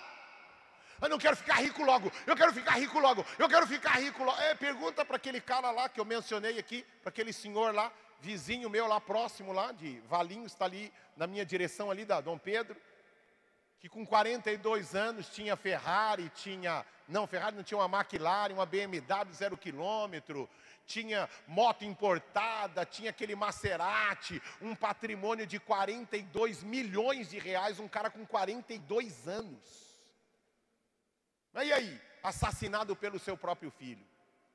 Eu não quero ficar rico logo, eu quero ficar rico logo, eu quero ficar rico logo. É, pergunta para aquele cara lá que eu mencionei aqui, para aquele senhor lá, vizinho meu lá próximo lá, de Valinhos, está ali na minha direção ali da Dom Pedro, que com 42 anos tinha Ferrari, tinha, não, Ferrari não tinha uma McLaren, uma BMW zero quilômetro, tinha moto importada, tinha aquele Maserati, um patrimônio de 42 milhões de reais, um cara com 42 anos. E aí, assassinado pelo seu próprio filho.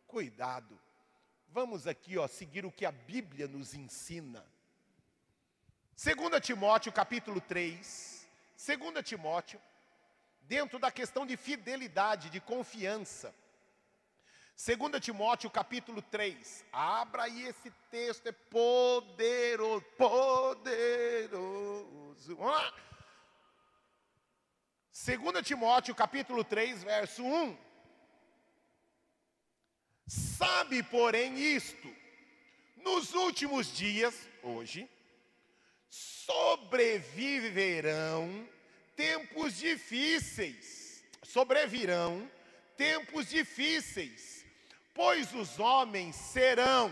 Cuidado. Vamos aqui, ó, seguir o que a Bíblia nos ensina. 2 Timóteo, capítulo 3. 2 Timóteo, dentro da questão de fidelidade, de confiança. 2 Timóteo capítulo 3. Abra aí esse texto, é poderoso, poderoso. Vamos lá. 2 Timóteo capítulo 3, verso 1. Sabe, porém, isto, nos últimos dias, hoje, sobreviverão tempos difíceis, sobrevirão tempos difíceis pois os homens serão.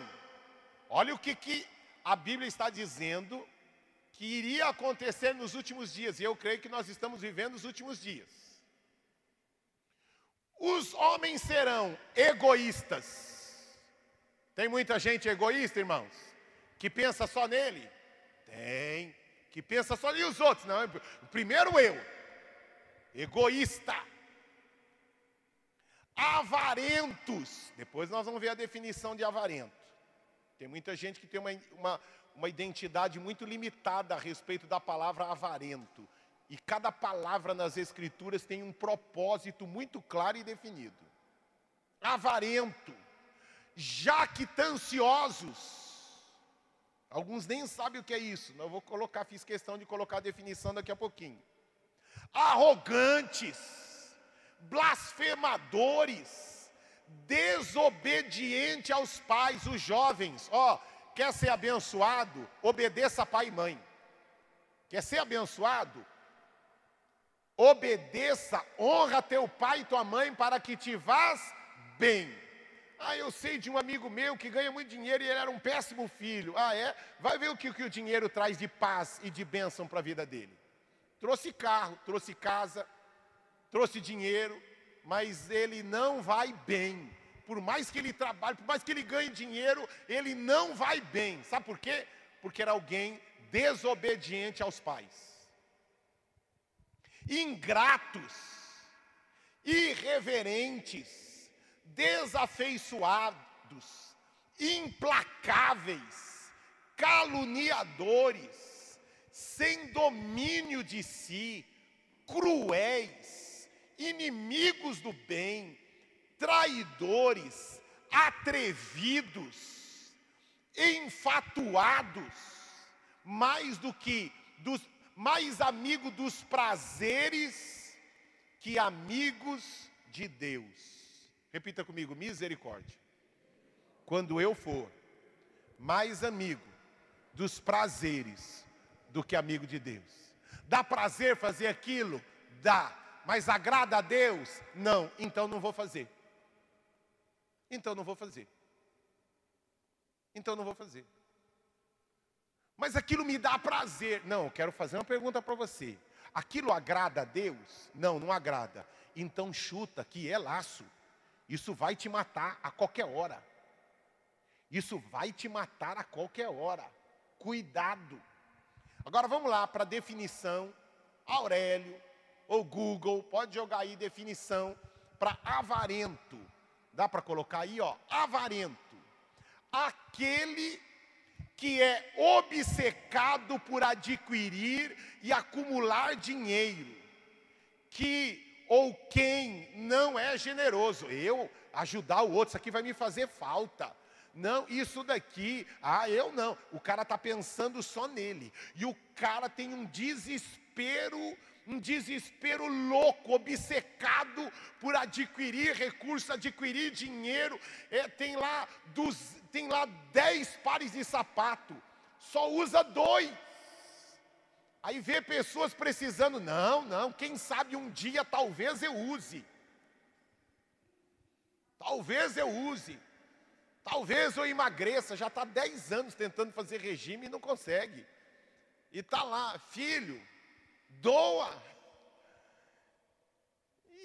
Olha o que, que a Bíblia está dizendo que iria acontecer nos últimos dias, e eu creio que nós estamos vivendo os últimos dias. Os homens serão egoístas. Tem muita gente egoísta, irmãos, que pensa só nele? Tem. Que pensa só e os outros? Não, primeiro eu. Egoísta. Avarentos. Depois nós vamos ver a definição de avarento. Tem muita gente que tem uma, uma, uma identidade muito limitada a respeito da palavra avarento. E cada palavra nas Escrituras tem um propósito muito claro e definido. Avarento, jactanciosos. Alguns nem sabem o que é isso. Eu vou colocar, fiz questão de colocar a definição daqui a pouquinho. Arrogantes, blasfemadores, desobediente aos pais, os jovens, ó, quer ser abençoado, obedeça pai e mãe. Quer ser abençoado? Obedeça, honra teu pai e tua mãe para que te vás bem. Ah, eu sei de um amigo meu que ganha muito dinheiro e ele era um péssimo filho. Ah, é? Vai ver o que, que o dinheiro traz de paz e de bênção para a vida dele. Trouxe carro, trouxe casa, trouxe dinheiro, mas ele não vai bem. Por mais que ele trabalhe, por mais que ele ganhe dinheiro, ele não vai bem. Sabe por quê? Porque era alguém desobediente aos pais. Ingratos, irreverentes, desafeiçoados, implacáveis, caluniadores, sem domínio de si, cruéis, inimigos do bem, traidores, atrevidos, enfatuados, mais do que dos mais amigo dos prazeres que amigos de Deus. Repita comigo: misericórdia. Quando eu for mais amigo dos prazeres do que amigo de Deus. Dá prazer fazer aquilo? Dá. Mas agrada a Deus? Não. Então não vou fazer. Então não vou fazer. Então não vou fazer. Mas aquilo me dá prazer. Não, quero fazer uma pergunta para você. Aquilo agrada a Deus? Não, não agrada. Então chuta que é laço. Isso vai te matar a qualquer hora. Isso vai te matar a qualquer hora. Cuidado. Agora vamos lá para a definição. Aurélio ou Google, pode jogar aí definição para avarento. Dá para colocar aí, ó, avarento. Aquele que é obcecado por adquirir e acumular dinheiro, que ou quem não é generoso. Eu ajudar o outro, isso aqui vai me fazer falta. Não, isso daqui, ah, eu não. O cara está pensando só nele. E o cara tem um desespero, um desespero louco, obcecado por adquirir recursos, adquirir dinheiro. É, tem lá dos, tem lá dez pares de sapato, só usa dois. Aí vê pessoas precisando, não, não, quem sabe um dia talvez eu use. Talvez eu use. Talvez eu emagreça, já está 10 anos tentando fazer regime e não consegue. E está lá, filho, doa.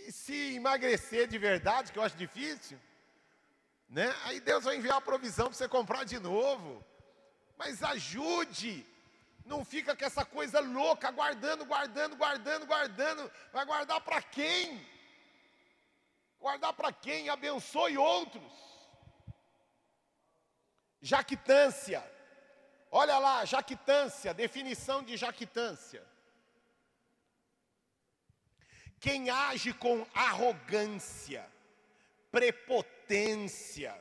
E se emagrecer de verdade, que eu acho difícil, né? Aí Deus vai enviar a provisão para você comprar de novo. Mas ajude não fica com essa coisa louca, guardando, guardando, guardando, guardando. Vai guardar para quem? Guardar para quem? Abençoe outros. Jactância. Olha lá, jactância, definição de jactância. Quem age com arrogância, prepotência,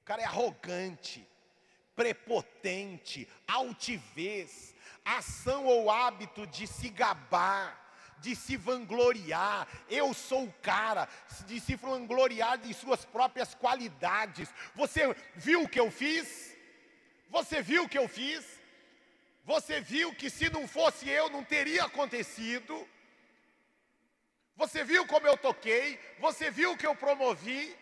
o cara é arrogante, prepotente, altivez, ação ou hábito de se gabar, de se vangloriar, eu sou o cara, de se vangloriar de suas próprias qualidades. Você viu o que eu fiz? Você viu o que eu fiz? Você viu que se não fosse eu não teria acontecido? Você viu como eu toquei? Você viu o que eu promovi?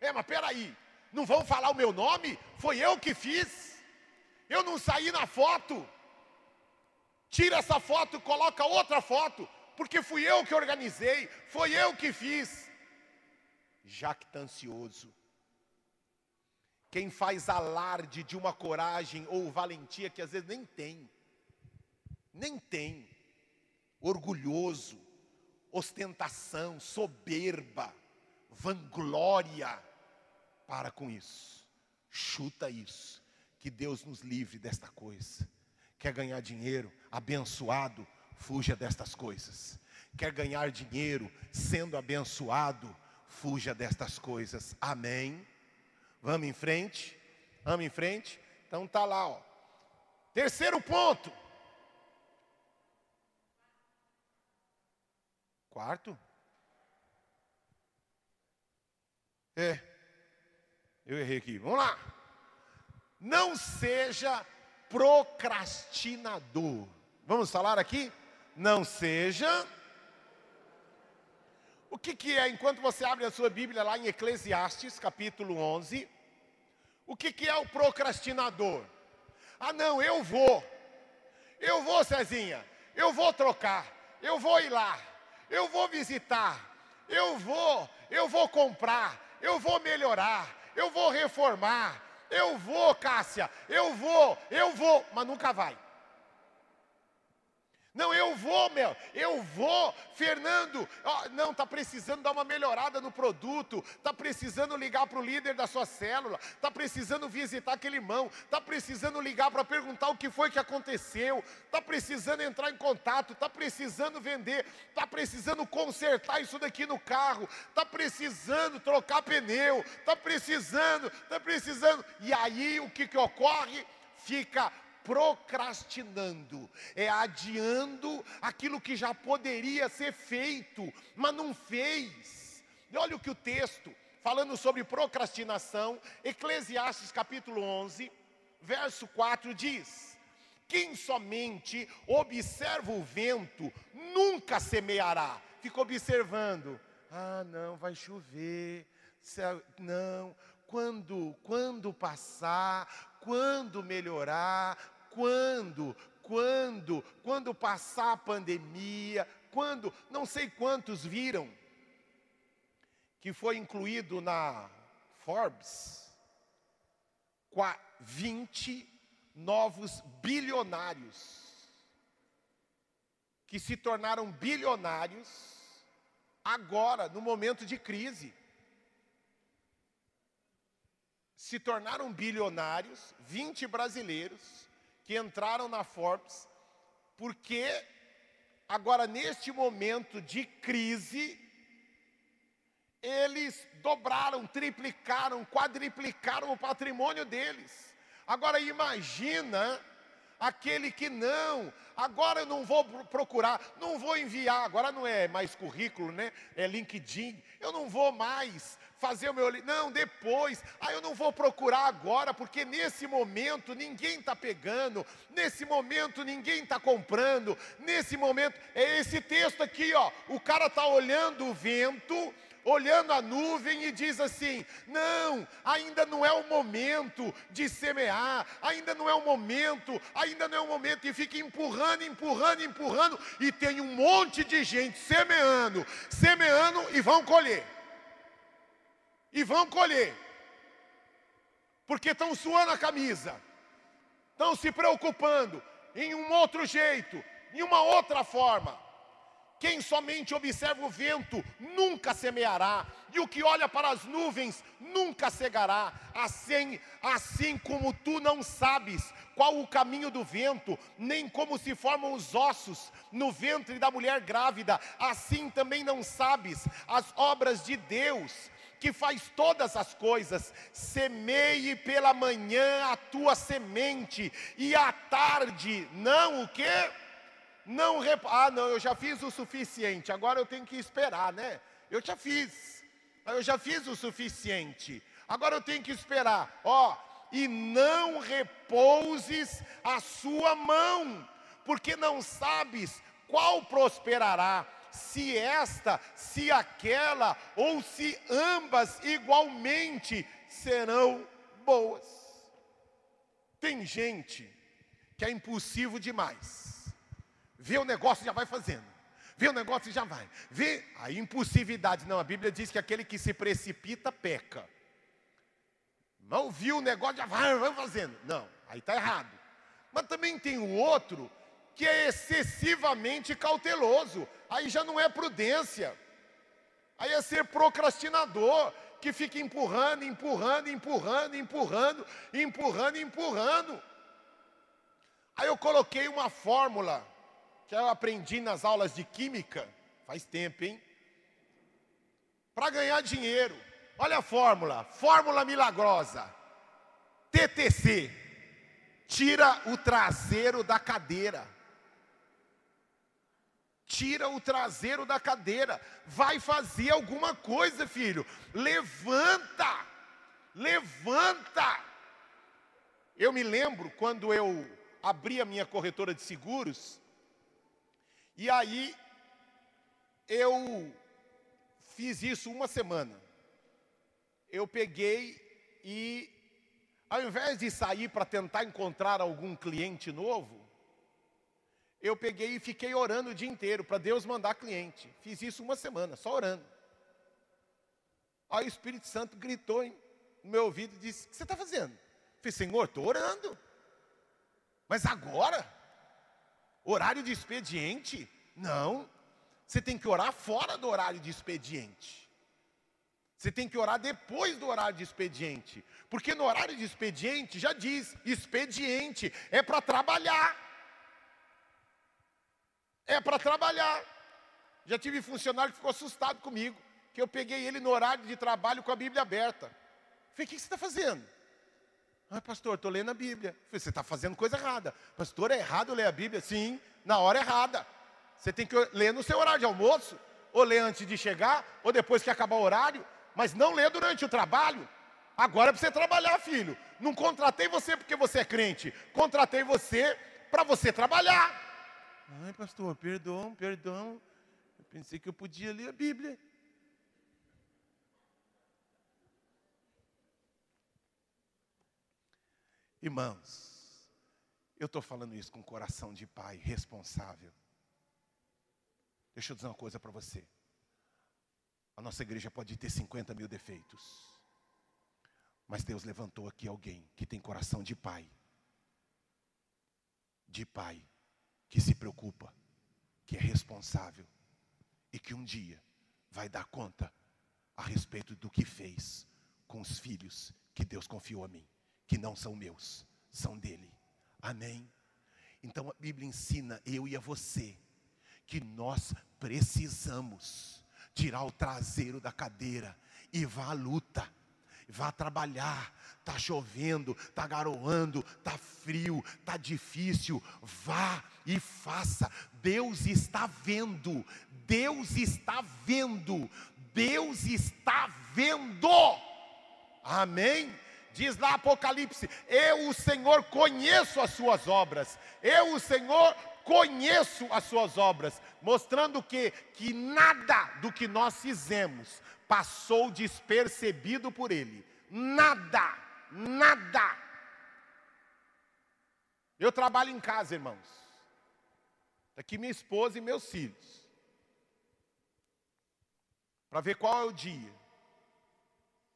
É, mas peraí, não vão falar o meu nome? Foi eu que fiz. Eu não saí na foto. Tira essa foto, coloca outra foto, porque fui eu que organizei, foi eu que fiz. Jactancioso. quem faz alarde de uma coragem ou valentia que às vezes nem tem, nem tem, orgulhoso, ostentação, soberba, vanglória, para com isso, chuta isso, que Deus nos livre desta coisa. Quer ganhar dinheiro, abençoado, fuja destas coisas. Quer ganhar dinheiro, sendo abençoado, fuja destas coisas. Amém. Vamos em frente. Vamos em frente. Então tá lá, ó. Terceiro ponto. Quarto? É. Eu errei aqui. Vamos lá. Não seja procrastinador. Vamos falar aqui? Não seja. O que, que é, enquanto você abre a sua Bíblia lá em Eclesiastes, capítulo 11, o que, que é o procrastinador? Ah, não, eu vou. Eu vou, Cezinha. Eu vou trocar. Eu vou ir lá eu vou visitar, eu vou, eu vou comprar, eu vou melhorar, eu vou reformar, eu vou, Cássia, eu vou, eu vou, mas nunca vai. Não, eu vou, meu, eu vou, Fernando. Oh, não, está precisando dar uma melhorada no produto, está precisando ligar para o líder da sua célula, está precisando visitar aquele irmão, está precisando ligar para perguntar o que foi que aconteceu, está precisando entrar em contato, está precisando vender, está precisando consertar isso daqui no carro, está precisando trocar pneu, está precisando, está precisando. E aí o que, que ocorre? Fica procrastinando, é adiando aquilo que já poderia ser feito, mas não fez. E olha o que o texto, falando sobre procrastinação, Eclesiastes capítulo 11, verso 4 diz: Quem somente observa o vento nunca semeará. Fica observando. Ah, não, vai chover. Não, quando, quando passar, quando melhorar, quando, quando, quando passar a pandemia, quando, não sei quantos viram, que foi incluído na Forbes, 20 novos bilionários, que se tornaram bilionários agora, no momento de crise. Se tornaram bilionários, 20 brasileiros, que entraram na Forbes, porque agora neste momento de crise, eles dobraram, triplicaram, quadriplicaram o patrimônio deles. Agora imagina aquele que não, agora eu não vou procurar, não vou enviar, agora não é mais currículo, né? É LinkedIn. Eu não vou mais fazer o meu. Não, depois. Ah, eu não vou procurar agora, porque nesse momento ninguém está pegando, nesse momento ninguém está comprando, nesse momento. É esse texto aqui, ó. O cara está olhando o vento, olhando a nuvem e diz assim: não, ainda não é o momento de semear, ainda não é o momento, ainda não é o momento, e fica empurrando, empurrando, empurrando, e tem um monte de gente semeando, semeando e vão colher e vão colher, porque estão suando a camisa, estão se preocupando em um outro jeito, em uma outra forma. Quem somente observa o vento nunca semeará, e o que olha para as nuvens nunca cegará. Assim, assim como tu não sabes qual o caminho do vento, nem como se formam os ossos no ventre da mulher grávida, assim também não sabes as obras de Deus que faz todas as coisas, semeie pela manhã a tua semente, e à tarde, não o quê? Não rep... Ah, não, eu já fiz o suficiente, agora eu tenho que esperar, né? Eu já fiz, eu já fiz o suficiente, agora eu tenho que esperar, ó, e não repouses a sua mão, porque não sabes qual prosperará se esta, se aquela, ou se ambas igualmente serão boas. Tem gente que é impulsivo demais. Vê o negócio e já vai fazendo. Vê o negócio e já vai. Vê a impulsividade. Não, a Bíblia diz que aquele que se precipita peca. Não viu o negócio, já vai, vai fazendo. Não, aí está errado. Mas também tem o outro que é excessivamente cauteloso. Aí já não é prudência. Aí é ser procrastinador, que fica empurrando, empurrando, empurrando, empurrando, empurrando, empurrando. Aí eu coloquei uma fórmula que eu aprendi nas aulas de química, faz tempo, hein? Para ganhar dinheiro. Olha a fórmula, fórmula milagrosa. TTC. Tira o traseiro da cadeira. Tira o traseiro da cadeira. Vai fazer alguma coisa, filho. Levanta. Levanta. Eu me lembro quando eu abri a minha corretora de seguros. E aí eu fiz isso uma semana. Eu peguei e ao invés de sair para tentar encontrar algum cliente novo, eu peguei e fiquei orando o dia inteiro para Deus mandar cliente. Fiz isso uma semana, só orando. Aí o Espírito Santo gritou no meu ouvido e disse: O que você está fazendo? Eu falei, Senhor, estou orando. Mas agora? Horário de expediente? Não. Você tem que orar fora do horário de expediente. Você tem que orar depois do horário de expediente. Porque no horário de expediente já diz: expediente é para trabalhar é para trabalhar. Já tive funcionário que ficou assustado comigo, que eu peguei ele no horário de trabalho com a Bíblia aberta. Falei, o que você está fazendo? Ah, pastor, estou lendo a Bíblia. Falei, você está fazendo coisa errada. Pastor, é errado ler a Bíblia? Sim, na hora errada. Você tem que ler no seu horário de almoço, ou ler antes de chegar, ou depois que acabar o horário, mas não ler durante o trabalho. Agora é para você trabalhar, filho. Não contratei você porque você é crente. Contratei você para você trabalhar. Ai, pastor, perdão, perdão. Eu pensei que eu podia ler a Bíblia. Irmãos, eu estou falando isso com coração de pai responsável. Deixa eu dizer uma coisa para você. A nossa igreja pode ter 50 mil defeitos. Mas Deus levantou aqui alguém que tem coração de pai. De pai que se preocupa, que é responsável e que um dia vai dar conta a respeito do que fez com os filhos que Deus confiou a mim, que não são meus, são dele. Amém? Então a Bíblia ensina eu e a você que nós precisamos tirar o traseiro da cadeira e vá à luta vá trabalhar. Está chovendo, está garoando, está frio, está difícil. Vá e faça. Deus está vendo. Deus está vendo. Deus está vendo. Amém? Diz lá Apocalipse: Eu, o Senhor, conheço as suas obras. Eu, o Senhor, conheço as suas obras, mostrando que que nada do que nós fizemos passou despercebido por ele. Nada, nada. Eu trabalho em casa, irmãos. Está aqui minha esposa e meus filhos. Para ver qual é o dia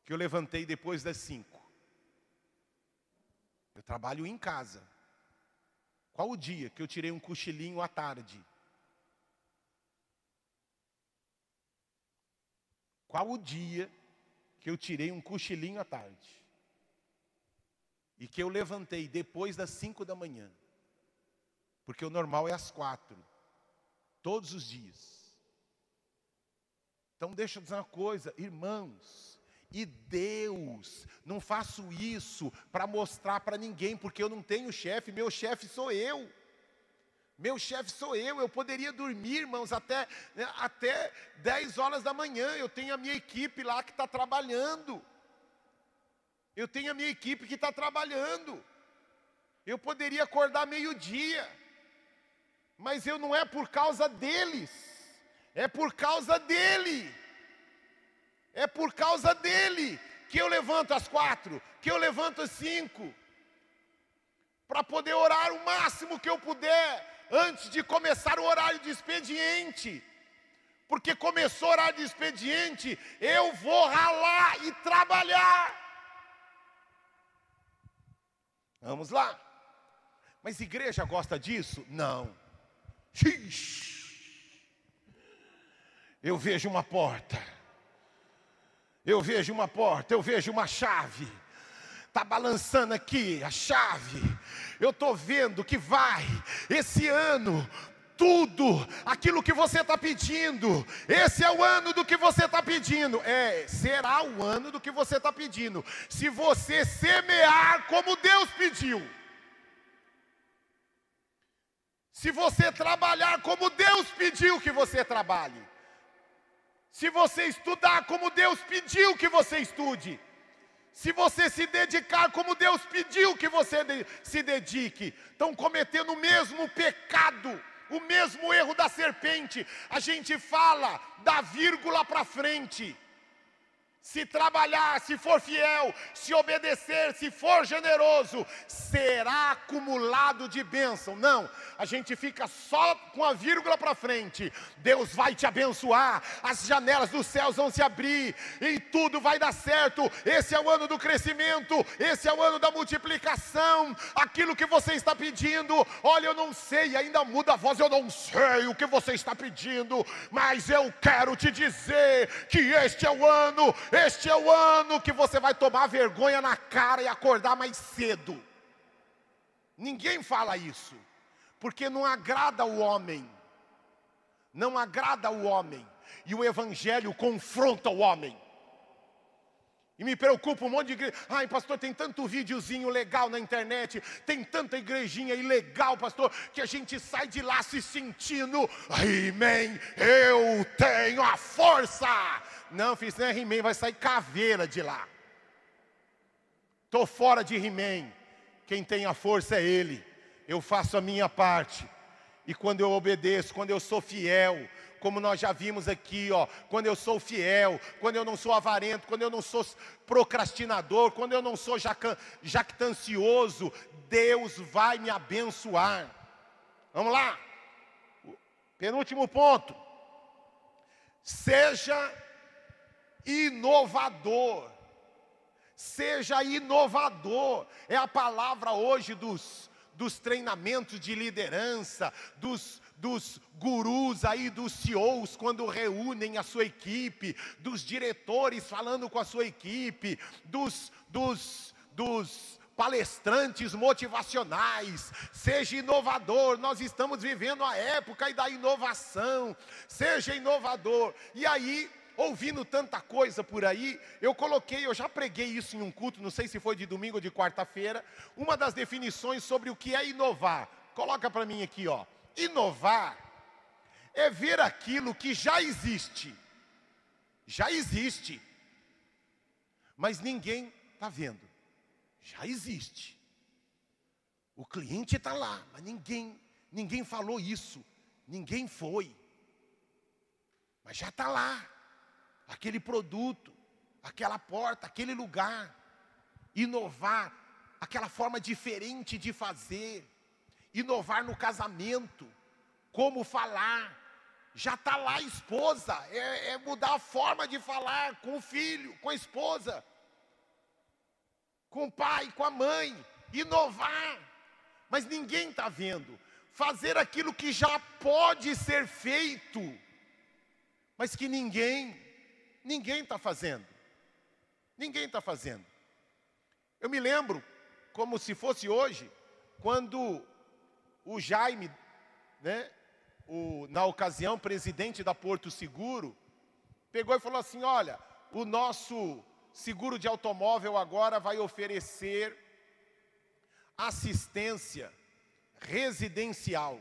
que eu levantei depois das cinco. Eu trabalho em casa. Qual o dia que eu tirei um cochilinho à tarde? Qual o dia que eu tirei um cochilinho à tarde? E que eu levantei depois das cinco da manhã? Porque o normal é às quatro, todos os dias. Então deixa eu dizer uma coisa, irmãos, e Deus, não faço isso para mostrar para ninguém, porque eu não tenho chefe, meu chefe sou eu. Meu chefe sou eu, eu poderia dormir, irmãos, até, né, até 10 horas da manhã. Eu tenho a minha equipe lá que está trabalhando. Eu tenho a minha equipe que está trabalhando. Eu poderia acordar meio-dia, mas eu não é por causa deles, é por causa dele. É por causa dele que eu levanto às quatro, que eu levanto às cinco, para poder orar o máximo que eu puder, antes de começar o horário de expediente. Porque começou o horário de expediente, eu vou ralar e trabalhar. Vamos lá. Mas igreja gosta disso? Não. Eu vejo uma porta. Eu vejo uma porta, eu vejo uma chave. Tá balançando aqui a chave. Eu tô vendo que vai esse ano tudo aquilo que você está pedindo. Esse é o ano do que você está pedindo. É, será o ano do que você está pedindo. Se você semear como Deus pediu. Se você trabalhar como Deus pediu que você trabalhe. Se você estudar como Deus pediu que você estude. Se você se dedicar como Deus pediu que você se dedique. Estão cometendo o mesmo pecado o mesmo erro da serpente. A gente fala da vírgula para frente. Se trabalhar, se for fiel, se obedecer, se for generoso, será acumulado de bênção. Não, a gente fica só com a vírgula para frente. Deus vai te abençoar, as janelas dos céus vão se abrir e tudo vai dar certo. Esse é o ano do crescimento, esse é o ano da multiplicação. Aquilo que você está pedindo, olha, eu não sei, ainda muda a voz, eu não sei o que você está pedindo, mas eu quero te dizer que este é o ano este é o ano que você vai tomar vergonha na cara e acordar mais cedo. Ninguém fala isso, porque não agrada o homem. Não agrada o homem. E o evangelho confronta o homem. E me preocupa um monte de igreja. Ai, pastor, tem tanto videozinho legal na internet, tem tanta igrejinha ilegal, pastor, que a gente sai de lá se sentindo, amém, eu tenho a força. Não, fiz nem He-Man, vai sair caveira de lá. Estou fora de He-Man. Quem tem a força é Ele. Eu faço a minha parte. E quando eu obedeço, quando eu sou fiel, como nós já vimos aqui, ó, quando eu sou fiel, quando eu não sou avarento, quando eu não sou procrastinador, quando eu não sou jactancioso, Deus vai me abençoar. Vamos lá. Penúltimo ponto. Seja inovador. Seja inovador. É a palavra hoje dos, dos treinamentos de liderança, dos, dos gurus aí, dos CEOs, quando reúnem a sua equipe, dos diretores falando com a sua equipe, dos, dos, dos palestrantes motivacionais, seja inovador, nós estamos vivendo a época da inovação, seja inovador. E aí, ouvindo tanta coisa por aí, eu coloquei, eu já preguei isso em um culto, não sei se foi de domingo ou de quarta-feira, uma das definições sobre o que é inovar. Coloca para mim aqui, ó. Inovar é ver aquilo que já existe. Já existe. Mas ninguém está vendo. Já existe. O cliente está lá, mas ninguém, ninguém falou isso. Ninguém foi. Mas já está lá. Aquele produto, aquela porta, aquele lugar. Inovar, aquela forma diferente de fazer inovar no casamento, como falar. Já está lá a esposa, é, é mudar a forma de falar com o filho, com a esposa, com o pai, com a mãe, inovar. Mas ninguém está vendo. Fazer aquilo que já pode ser feito, mas que ninguém, ninguém está fazendo. Ninguém está fazendo. Eu me lembro, como se fosse hoje, quando o Jaime, né, o, na ocasião presidente da Porto Seguro, pegou e falou assim: olha, o nosso seguro de automóvel agora vai oferecer assistência residencial.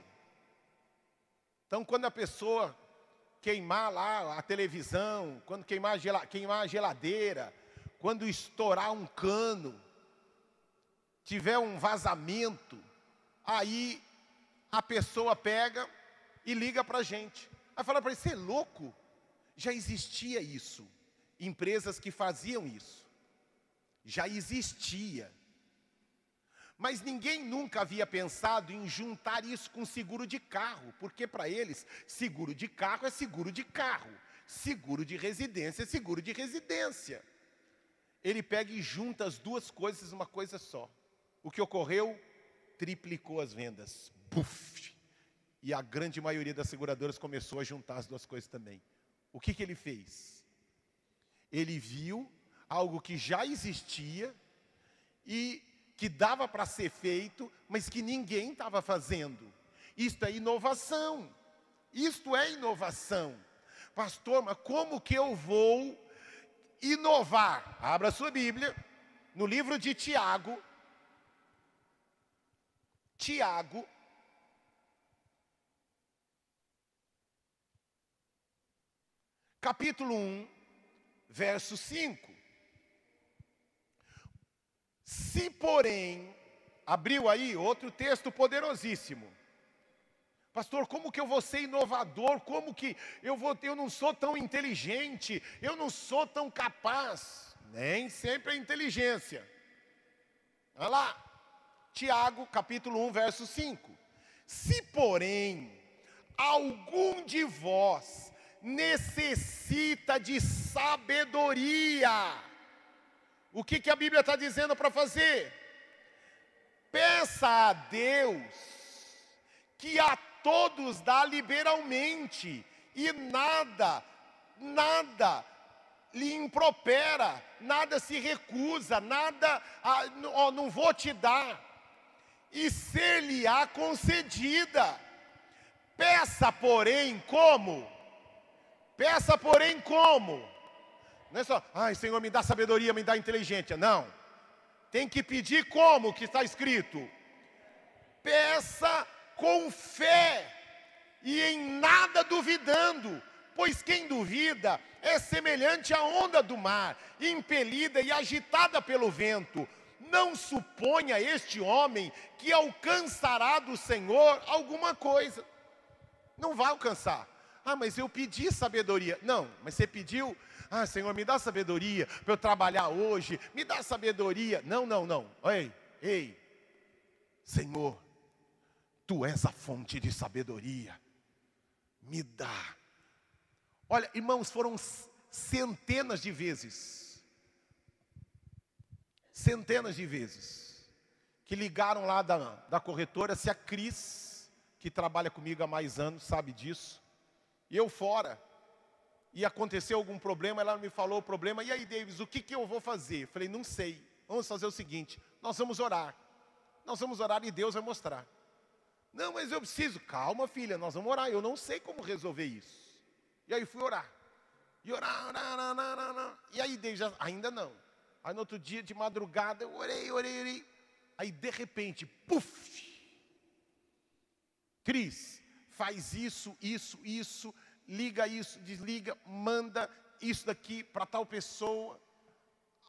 Então, quando a pessoa queimar lá a televisão, quando queimar a, queimar a geladeira, quando estourar um cano, tiver um vazamento, aí a pessoa pega e liga para a gente. Aí fala para ele, você é louco? Já existia isso. Empresas que faziam isso. Já existia. Mas ninguém nunca havia pensado em juntar isso com seguro de carro, porque para eles, seguro de carro é seguro de carro, seguro de residência é seguro de residência. Ele pega e junta as duas coisas uma coisa só. O que ocorreu? Triplicou as vendas. Buf! E a grande maioria das seguradoras começou a juntar as duas coisas também. O que, que ele fez? Ele viu algo que já existia e que dava para ser feito, mas que ninguém estava fazendo. Isto é inovação. Isto é inovação. Pastor, mas como que eu vou inovar? Abra sua Bíblia, no livro de Tiago. Tiago. Capítulo 1, verso 5. Se, porém, abriu aí outro texto poderosíssimo. Pastor, como que eu vou ser inovador? Como que eu vou eu não sou tão inteligente, eu não sou tão capaz? Nem sempre é inteligência. Olha lá. Tiago, capítulo 1, verso 5. Se, porém, algum de vós necessita de sabedoria, o que, que a Bíblia está dizendo para fazer? Peça a Deus que a todos dá liberalmente e nada, nada lhe impropera, nada se recusa, nada, ah, não vou te dar, e ser-lhe-á concedida. Peça, porém, como? Peça, porém, como? Não é só, ai Senhor, me dá sabedoria, me dá inteligência. Não. Tem que pedir como que está escrito. Peça com fé e em nada duvidando, pois quem duvida é semelhante à onda do mar, impelida e agitada pelo vento. Não suponha este homem que alcançará do Senhor alguma coisa. Não vai alcançar. Ah, mas eu pedi sabedoria. Não, mas você pediu ah, Senhor, me dá sabedoria para eu trabalhar hoje. Me dá sabedoria. Não, não, não. Ei, ei. Senhor, tu és a fonte de sabedoria. Me dá. Olha, irmãos, foram centenas de vezes. Centenas de vezes. Que ligaram lá da, da corretora, se a Cris, que trabalha comigo há mais anos, sabe disso. E eu fora e aconteceu algum problema, ela me falou o problema, e aí, Davis, o que, que eu vou fazer? falei, não sei, vamos fazer o seguinte, nós vamos orar. Nós vamos orar e Deus vai mostrar. Não, mas eu preciso, calma filha, nós vamos orar, eu não sei como resolver isso. E aí fui orar. E orar, orar, orar, orar, orar. E aí, Davis, ainda não. Aí no outro dia, de madrugada, eu orei, orei, orei. Aí de repente, puf! Cris, faz isso, isso, isso liga isso, desliga, manda isso daqui para tal pessoa,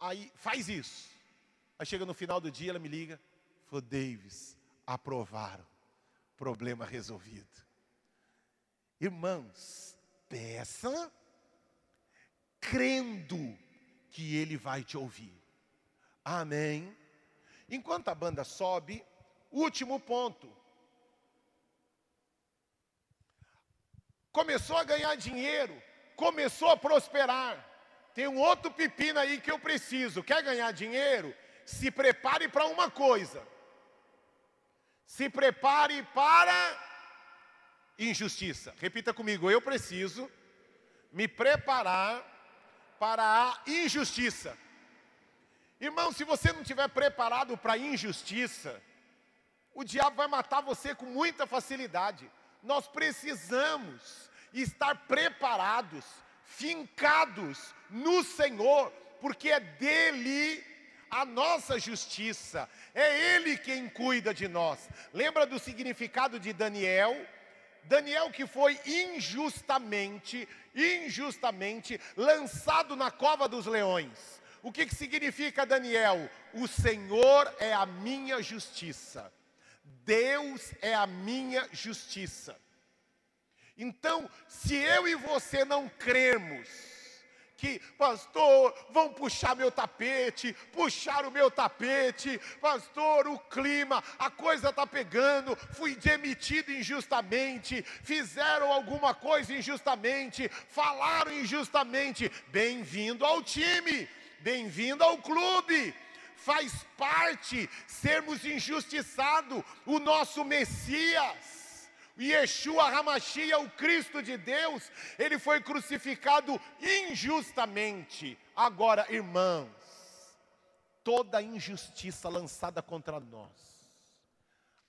aí faz isso. Aí chega no final do dia, ela me liga, falou, Davis, aprovaram, problema resolvido. Irmãos, peça crendo que ele vai te ouvir. Amém. Enquanto a banda sobe, último ponto. Começou a ganhar dinheiro, começou a prosperar. Tem um outro pepino aí que eu preciso. Quer ganhar dinheiro? Se prepare para uma coisa. Se prepare para injustiça. Repita comigo, eu preciso me preparar para a injustiça. Irmão, se você não estiver preparado para a injustiça, o diabo vai matar você com muita facilidade nós precisamos estar preparados, fincados no Senhor, porque é dele a nossa justiça, é Ele quem cuida de nós. Lembra do significado de Daniel? Daniel que foi injustamente, injustamente lançado na cova dos leões. O que, que significa Daniel? O Senhor é a minha justiça. Deus é a minha justiça. Então, se eu e você não cremos que, pastor, vão puxar meu tapete, puxar o meu tapete, pastor, o clima, a coisa está pegando, fui demitido injustamente, fizeram alguma coisa injustamente, falaram injustamente, bem-vindo ao time, bem-vindo ao clube faz parte sermos injustiçados. O nosso Messias, Yeshua Hamashia, o Cristo de Deus, ele foi crucificado injustamente. Agora, irmãos, toda injustiça lançada contra nós,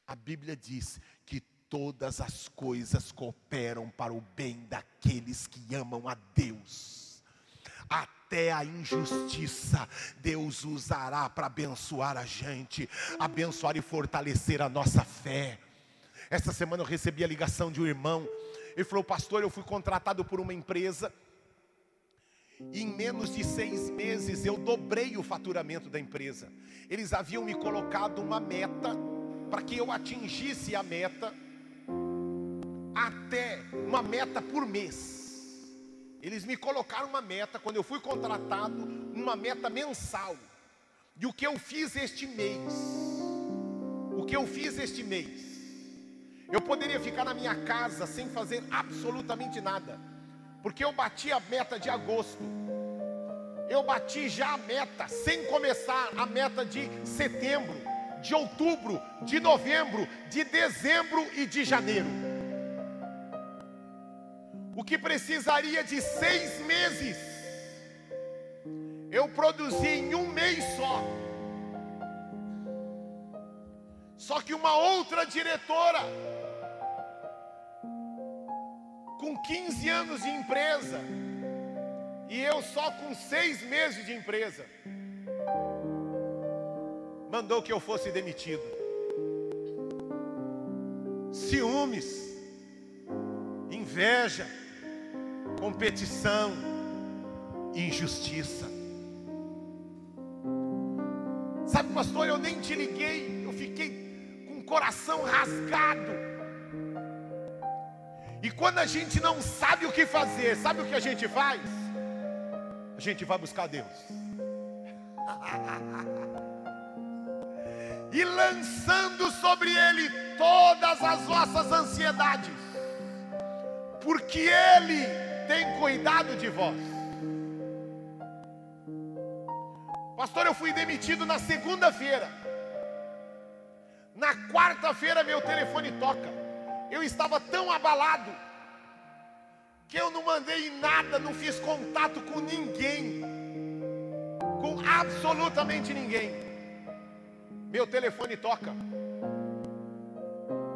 a Bíblia diz que todas as coisas cooperam para o bem daqueles que amam a Deus. Até até a injustiça, Deus usará para abençoar a gente, abençoar e fortalecer a nossa fé. Essa semana eu recebi a ligação de um irmão. Ele falou, pastor, eu fui contratado por uma empresa. E em menos de seis meses eu dobrei o faturamento da empresa. Eles haviam me colocado uma meta para que eu atingisse a meta até uma meta por mês. Eles me colocaram uma meta, quando eu fui contratado, uma meta mensal. E o que eu fiz este mês? O que eu fiz este mês? Eu poderia ficar na minha casa sem fazer absolutamente nada, porque eu bati a meta de agosto. Eu bati já a meta, sem começar a meta de setembro, de outubro, de novembro, de dezembro e de janeiro o que precisaria de seis meses, eu produzi em um mês só. Só que uma outra diretora, com 15 anos de empresa, e eu só com seis meses de empresa, mandou que eu fosse demitido. Ciúmes, inveja, competição, injustiça. Sabe, pastor, eu nem te liguei, eu fiquei com o coração rasgado. E quando a gente não sabe o que fazer, sabe o que a gente faz? A gente vai buscar Deus. (laughs) e lançando sobre Ele todas as vossas ansiedades, porque Ele tem cuidado de vós. Pastor, eu fui demitido na segunda-feira. Na quarta-feira meu telefone toca. Eu estava tão abalado que eu não mandei nada, não fiz contato com ninguém. Com absolutamente ninguém. Meu telefone toca.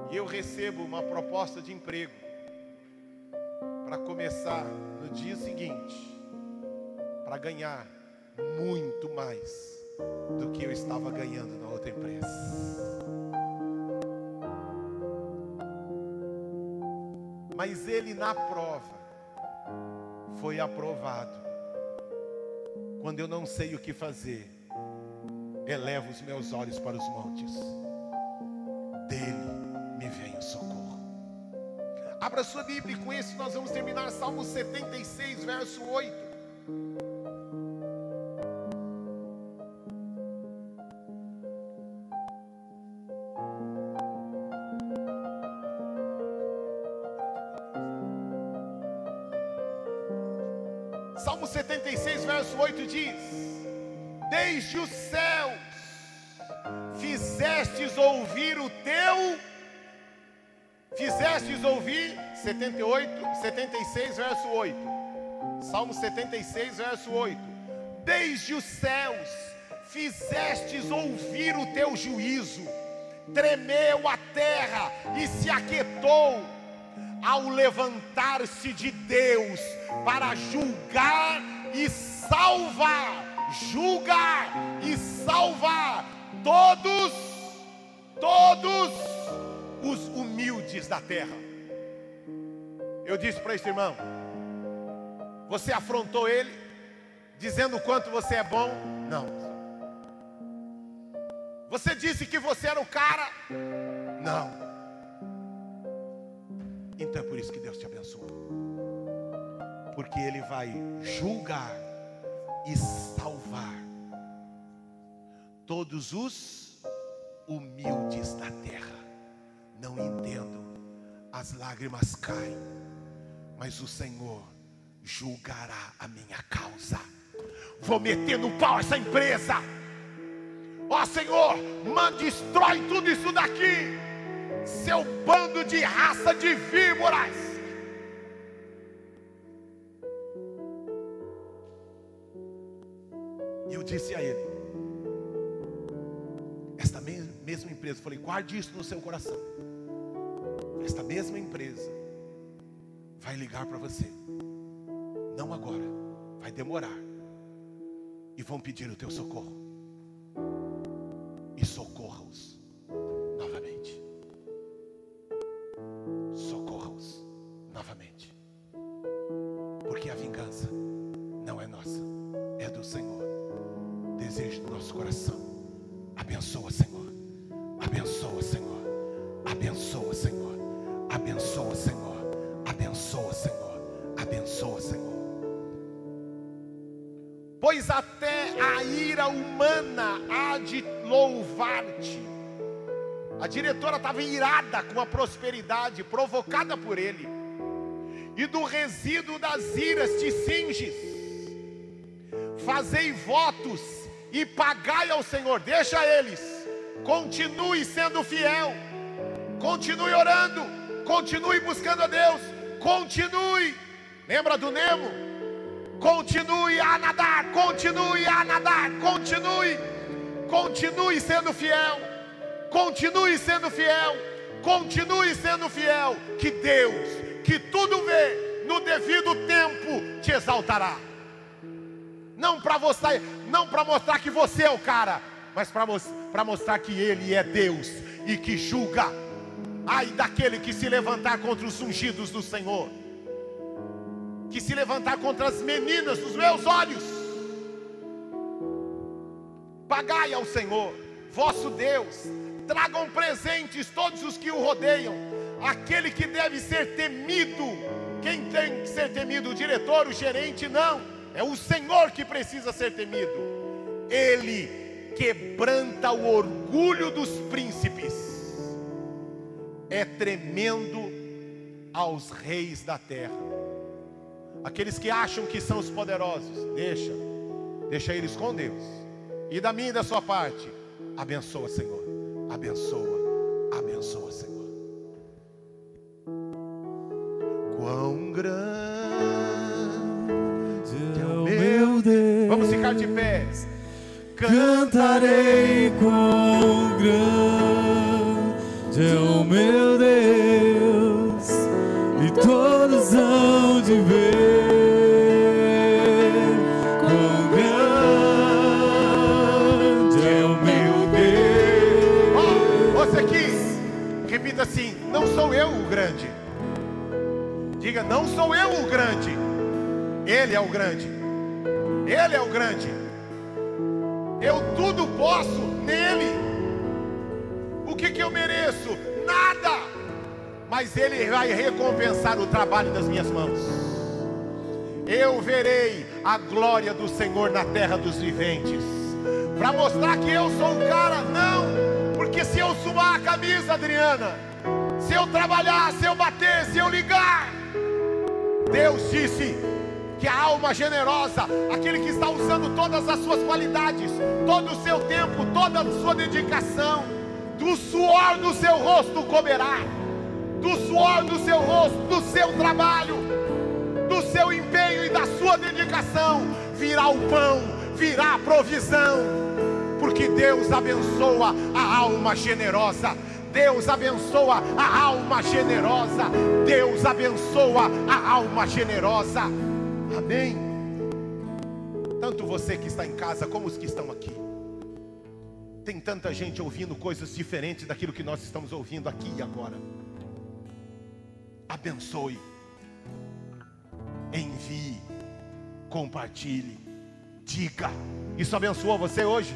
E eu recebo uma proposta de emprego para começar no dia seguinte, para ganhar muito mais do que eu estava ganhando na outra empresa. Mas ele na prova foi aprovado. Quando eu não sei o que fazer, elevo os meus olhos para os montes. Dele me vem o socorro. Abra sua Bíblia e com isso nós vamos terminar Salmo 76, verso 8. Desde os céus fizestes ouvir o teu Fizestes ouvir 78, 76, verso 8. Salmo 76, verso 8. Desde os céus fizestes ouvir o teu juízo, tremeu a terra e se aquietou ao levantar-se de Deus para julgar e salvar, julgar e salvar todos, todos os humildes da terra. Eu disse para este irmão: Você afrontou ele, dizendo o quanto você é bom? Não. Você disse que você era o cara? Não. Então é por isso que Deus te abençoa. Porque Ele vai julgar e salvar todos os humildes da terra. Não entendo, as lágrimas caem, mas o Senhor julgará a minha causa. Vou meter no pau essa empresa, Ó oh, Senhor, manda, destrói tudo isso daqui, seu bando de raça de víboras. Disse a ele: Esta mesma empresa, falei, guarde isso no seu coração. Esta mesma empresa vai ligar para você. Não agora, vai demorar. E vão pedir o teu socorro. E socorra-os Abençoa, Senhor. Abençoa, Senhor. Abençoa, Senhor. Abençoa, Senhor. Pois até a ira humana há de louvar-te. A diretora estava irada com a prosperidade provocada por ele, e do resíduo das iras te cinges. Fazei votos e pagai ao Senhor, deixa eles, continue sendo fiel, continue orando, continue buscando a Deus, continue. Lembra do Nemo? Continue a nadar, continue a nadar, continue Continue sendo fiel. Continue sendo fiel. Continue sendo fiel. Que Deus, que tudo vê, no devido tempo te exaltará. Não para mostrar, não para mostrar que você é o cara, mas para mostrar que Ele é Deus e que julga. Ai daquele que se levantar contra os ungidos do Senhor, que se levantar contra as meninas dos meus olhos Pagai ao Senhor, vosso Deus, tragam presentes todos os que o rodeiam, aquele que deve ser temido. Quem tem que ser temido? O diretor, o gerente? Não, é o Senhor que precisa ser temido. Ele quebranta o orgulho dos príncipes, é tremendo aos reis da terra. Aqueles que acham que são os poderosos, deixa, deixa eles com Deus e da minha e da sua parte. Abençoa, Senhor. Abençoa, abençoa, Senhor. Quão grande é o meu Deus. Vamos ficar de pé. Cantarei quão grande é o meu Deus, e todos hão de ver. sou eu o grande. Diga, não sou eu o grande. Ele é o grande. Ele é o grande. Eu tudo posso nele. O que, que eu mereço? Nada. Mas ele vai recompensar o trabalho das minhas mãos. Eu verei a glória do Senhor na terra dos viventes. Para mostrar que eu sou o cara, não. Porque se eu suar a camisa, Adriana, se eu trabalhar, se eu bater, se eu ligar. Deus disse que a alma generosa, aquele que está usando todas as suas qualidades, todo o seu tempo, toda a sua dedicação, do suor do seu rosto comerá, do suor do seu rosto, do seu trabalho, do seu empenho e da sua dedicação, virá o pão, virá a provisão, porque Deus abençoa a alma generosa. Deus abençoa a alma generosa. Deus abençoa a alma generosa. Amém. Tanto você que está em casa como os que estão aqui. Tem tanta gente ouvindo coisas diferentes daquilo que nós estamos ouvindo aqui e agora. Abençoe. Envie. Compartilhe. Diga. Isso abençoou você hoje?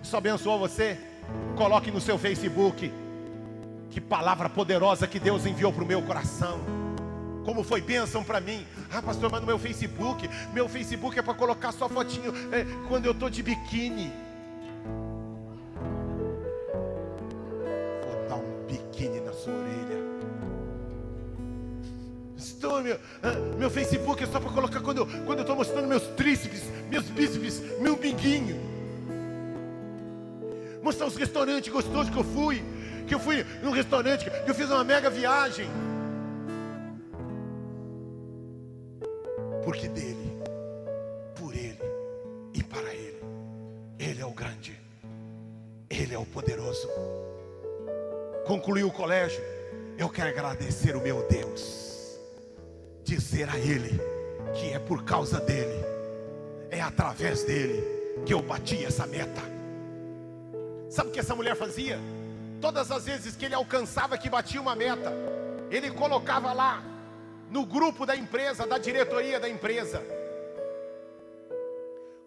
Isso abençoou você? Coloque no seu Facebook que palavra poderosa que Deus enviou para o meu coração. Como foi bênção para mim. Ah, pastor, mas no meu Facebook, meu Facebook é para colocar só fotinho é, quando eu estou de biquíni. Meu, ah, meu Facebook é só para colocar quando eu estou quando eu mostrando meus tríceps, meus bíceps, meu binguinho. mostrar os restaurantes gostosos que eu fui, que eu fui num restaurante, que eu fiz uma mega viagem. Porque dele, por ele e para ele, ele é o grande, ele é o poderoso. Concluiu o colégio, eu quero agradecer o meu Deus, dizer a ele que é por causa dele, é através dele que eu bati essa meta. Sabe o que essa mulher fazia? Todas as vezes que ele alcançava que batia uma meta, ele colocava lá no grupo da empresa, da diretoria da empresa.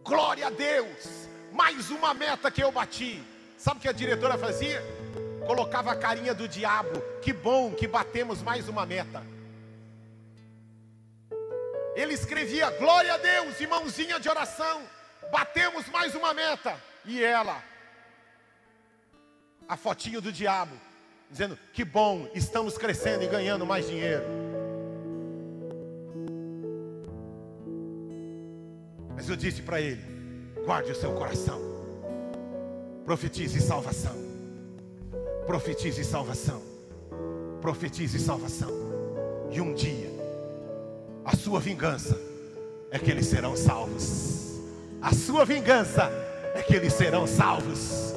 Glória a Deus, mais uma meta que eu bati. Sabe o que a diretora fazia? Colocava a carinha do diabo. Que bom que batemos mais uma meta. Ele escrevia: Glória a Deus, irmãozinha de oração. Batemos mais uma meta. E ela, a fotinho do diabo, dizendo: Que bom, estamos crescendo e ganhando mais dinheiro. Mas eu disse para ele: guarde o seu coração, profetize salvação, profetize salvação, profetize salvação, e um dia, a sua vingança é que eles serão salvos. A sua vingança é que eles serão salvos.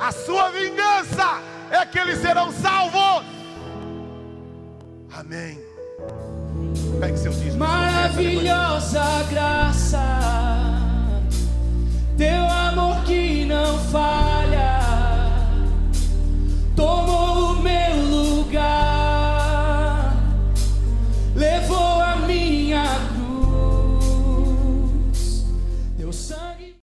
A sua vingança é que eles serão salvos. Amém. Pegue seu dízimo. Maravilhosa graça, teu amor que não faz.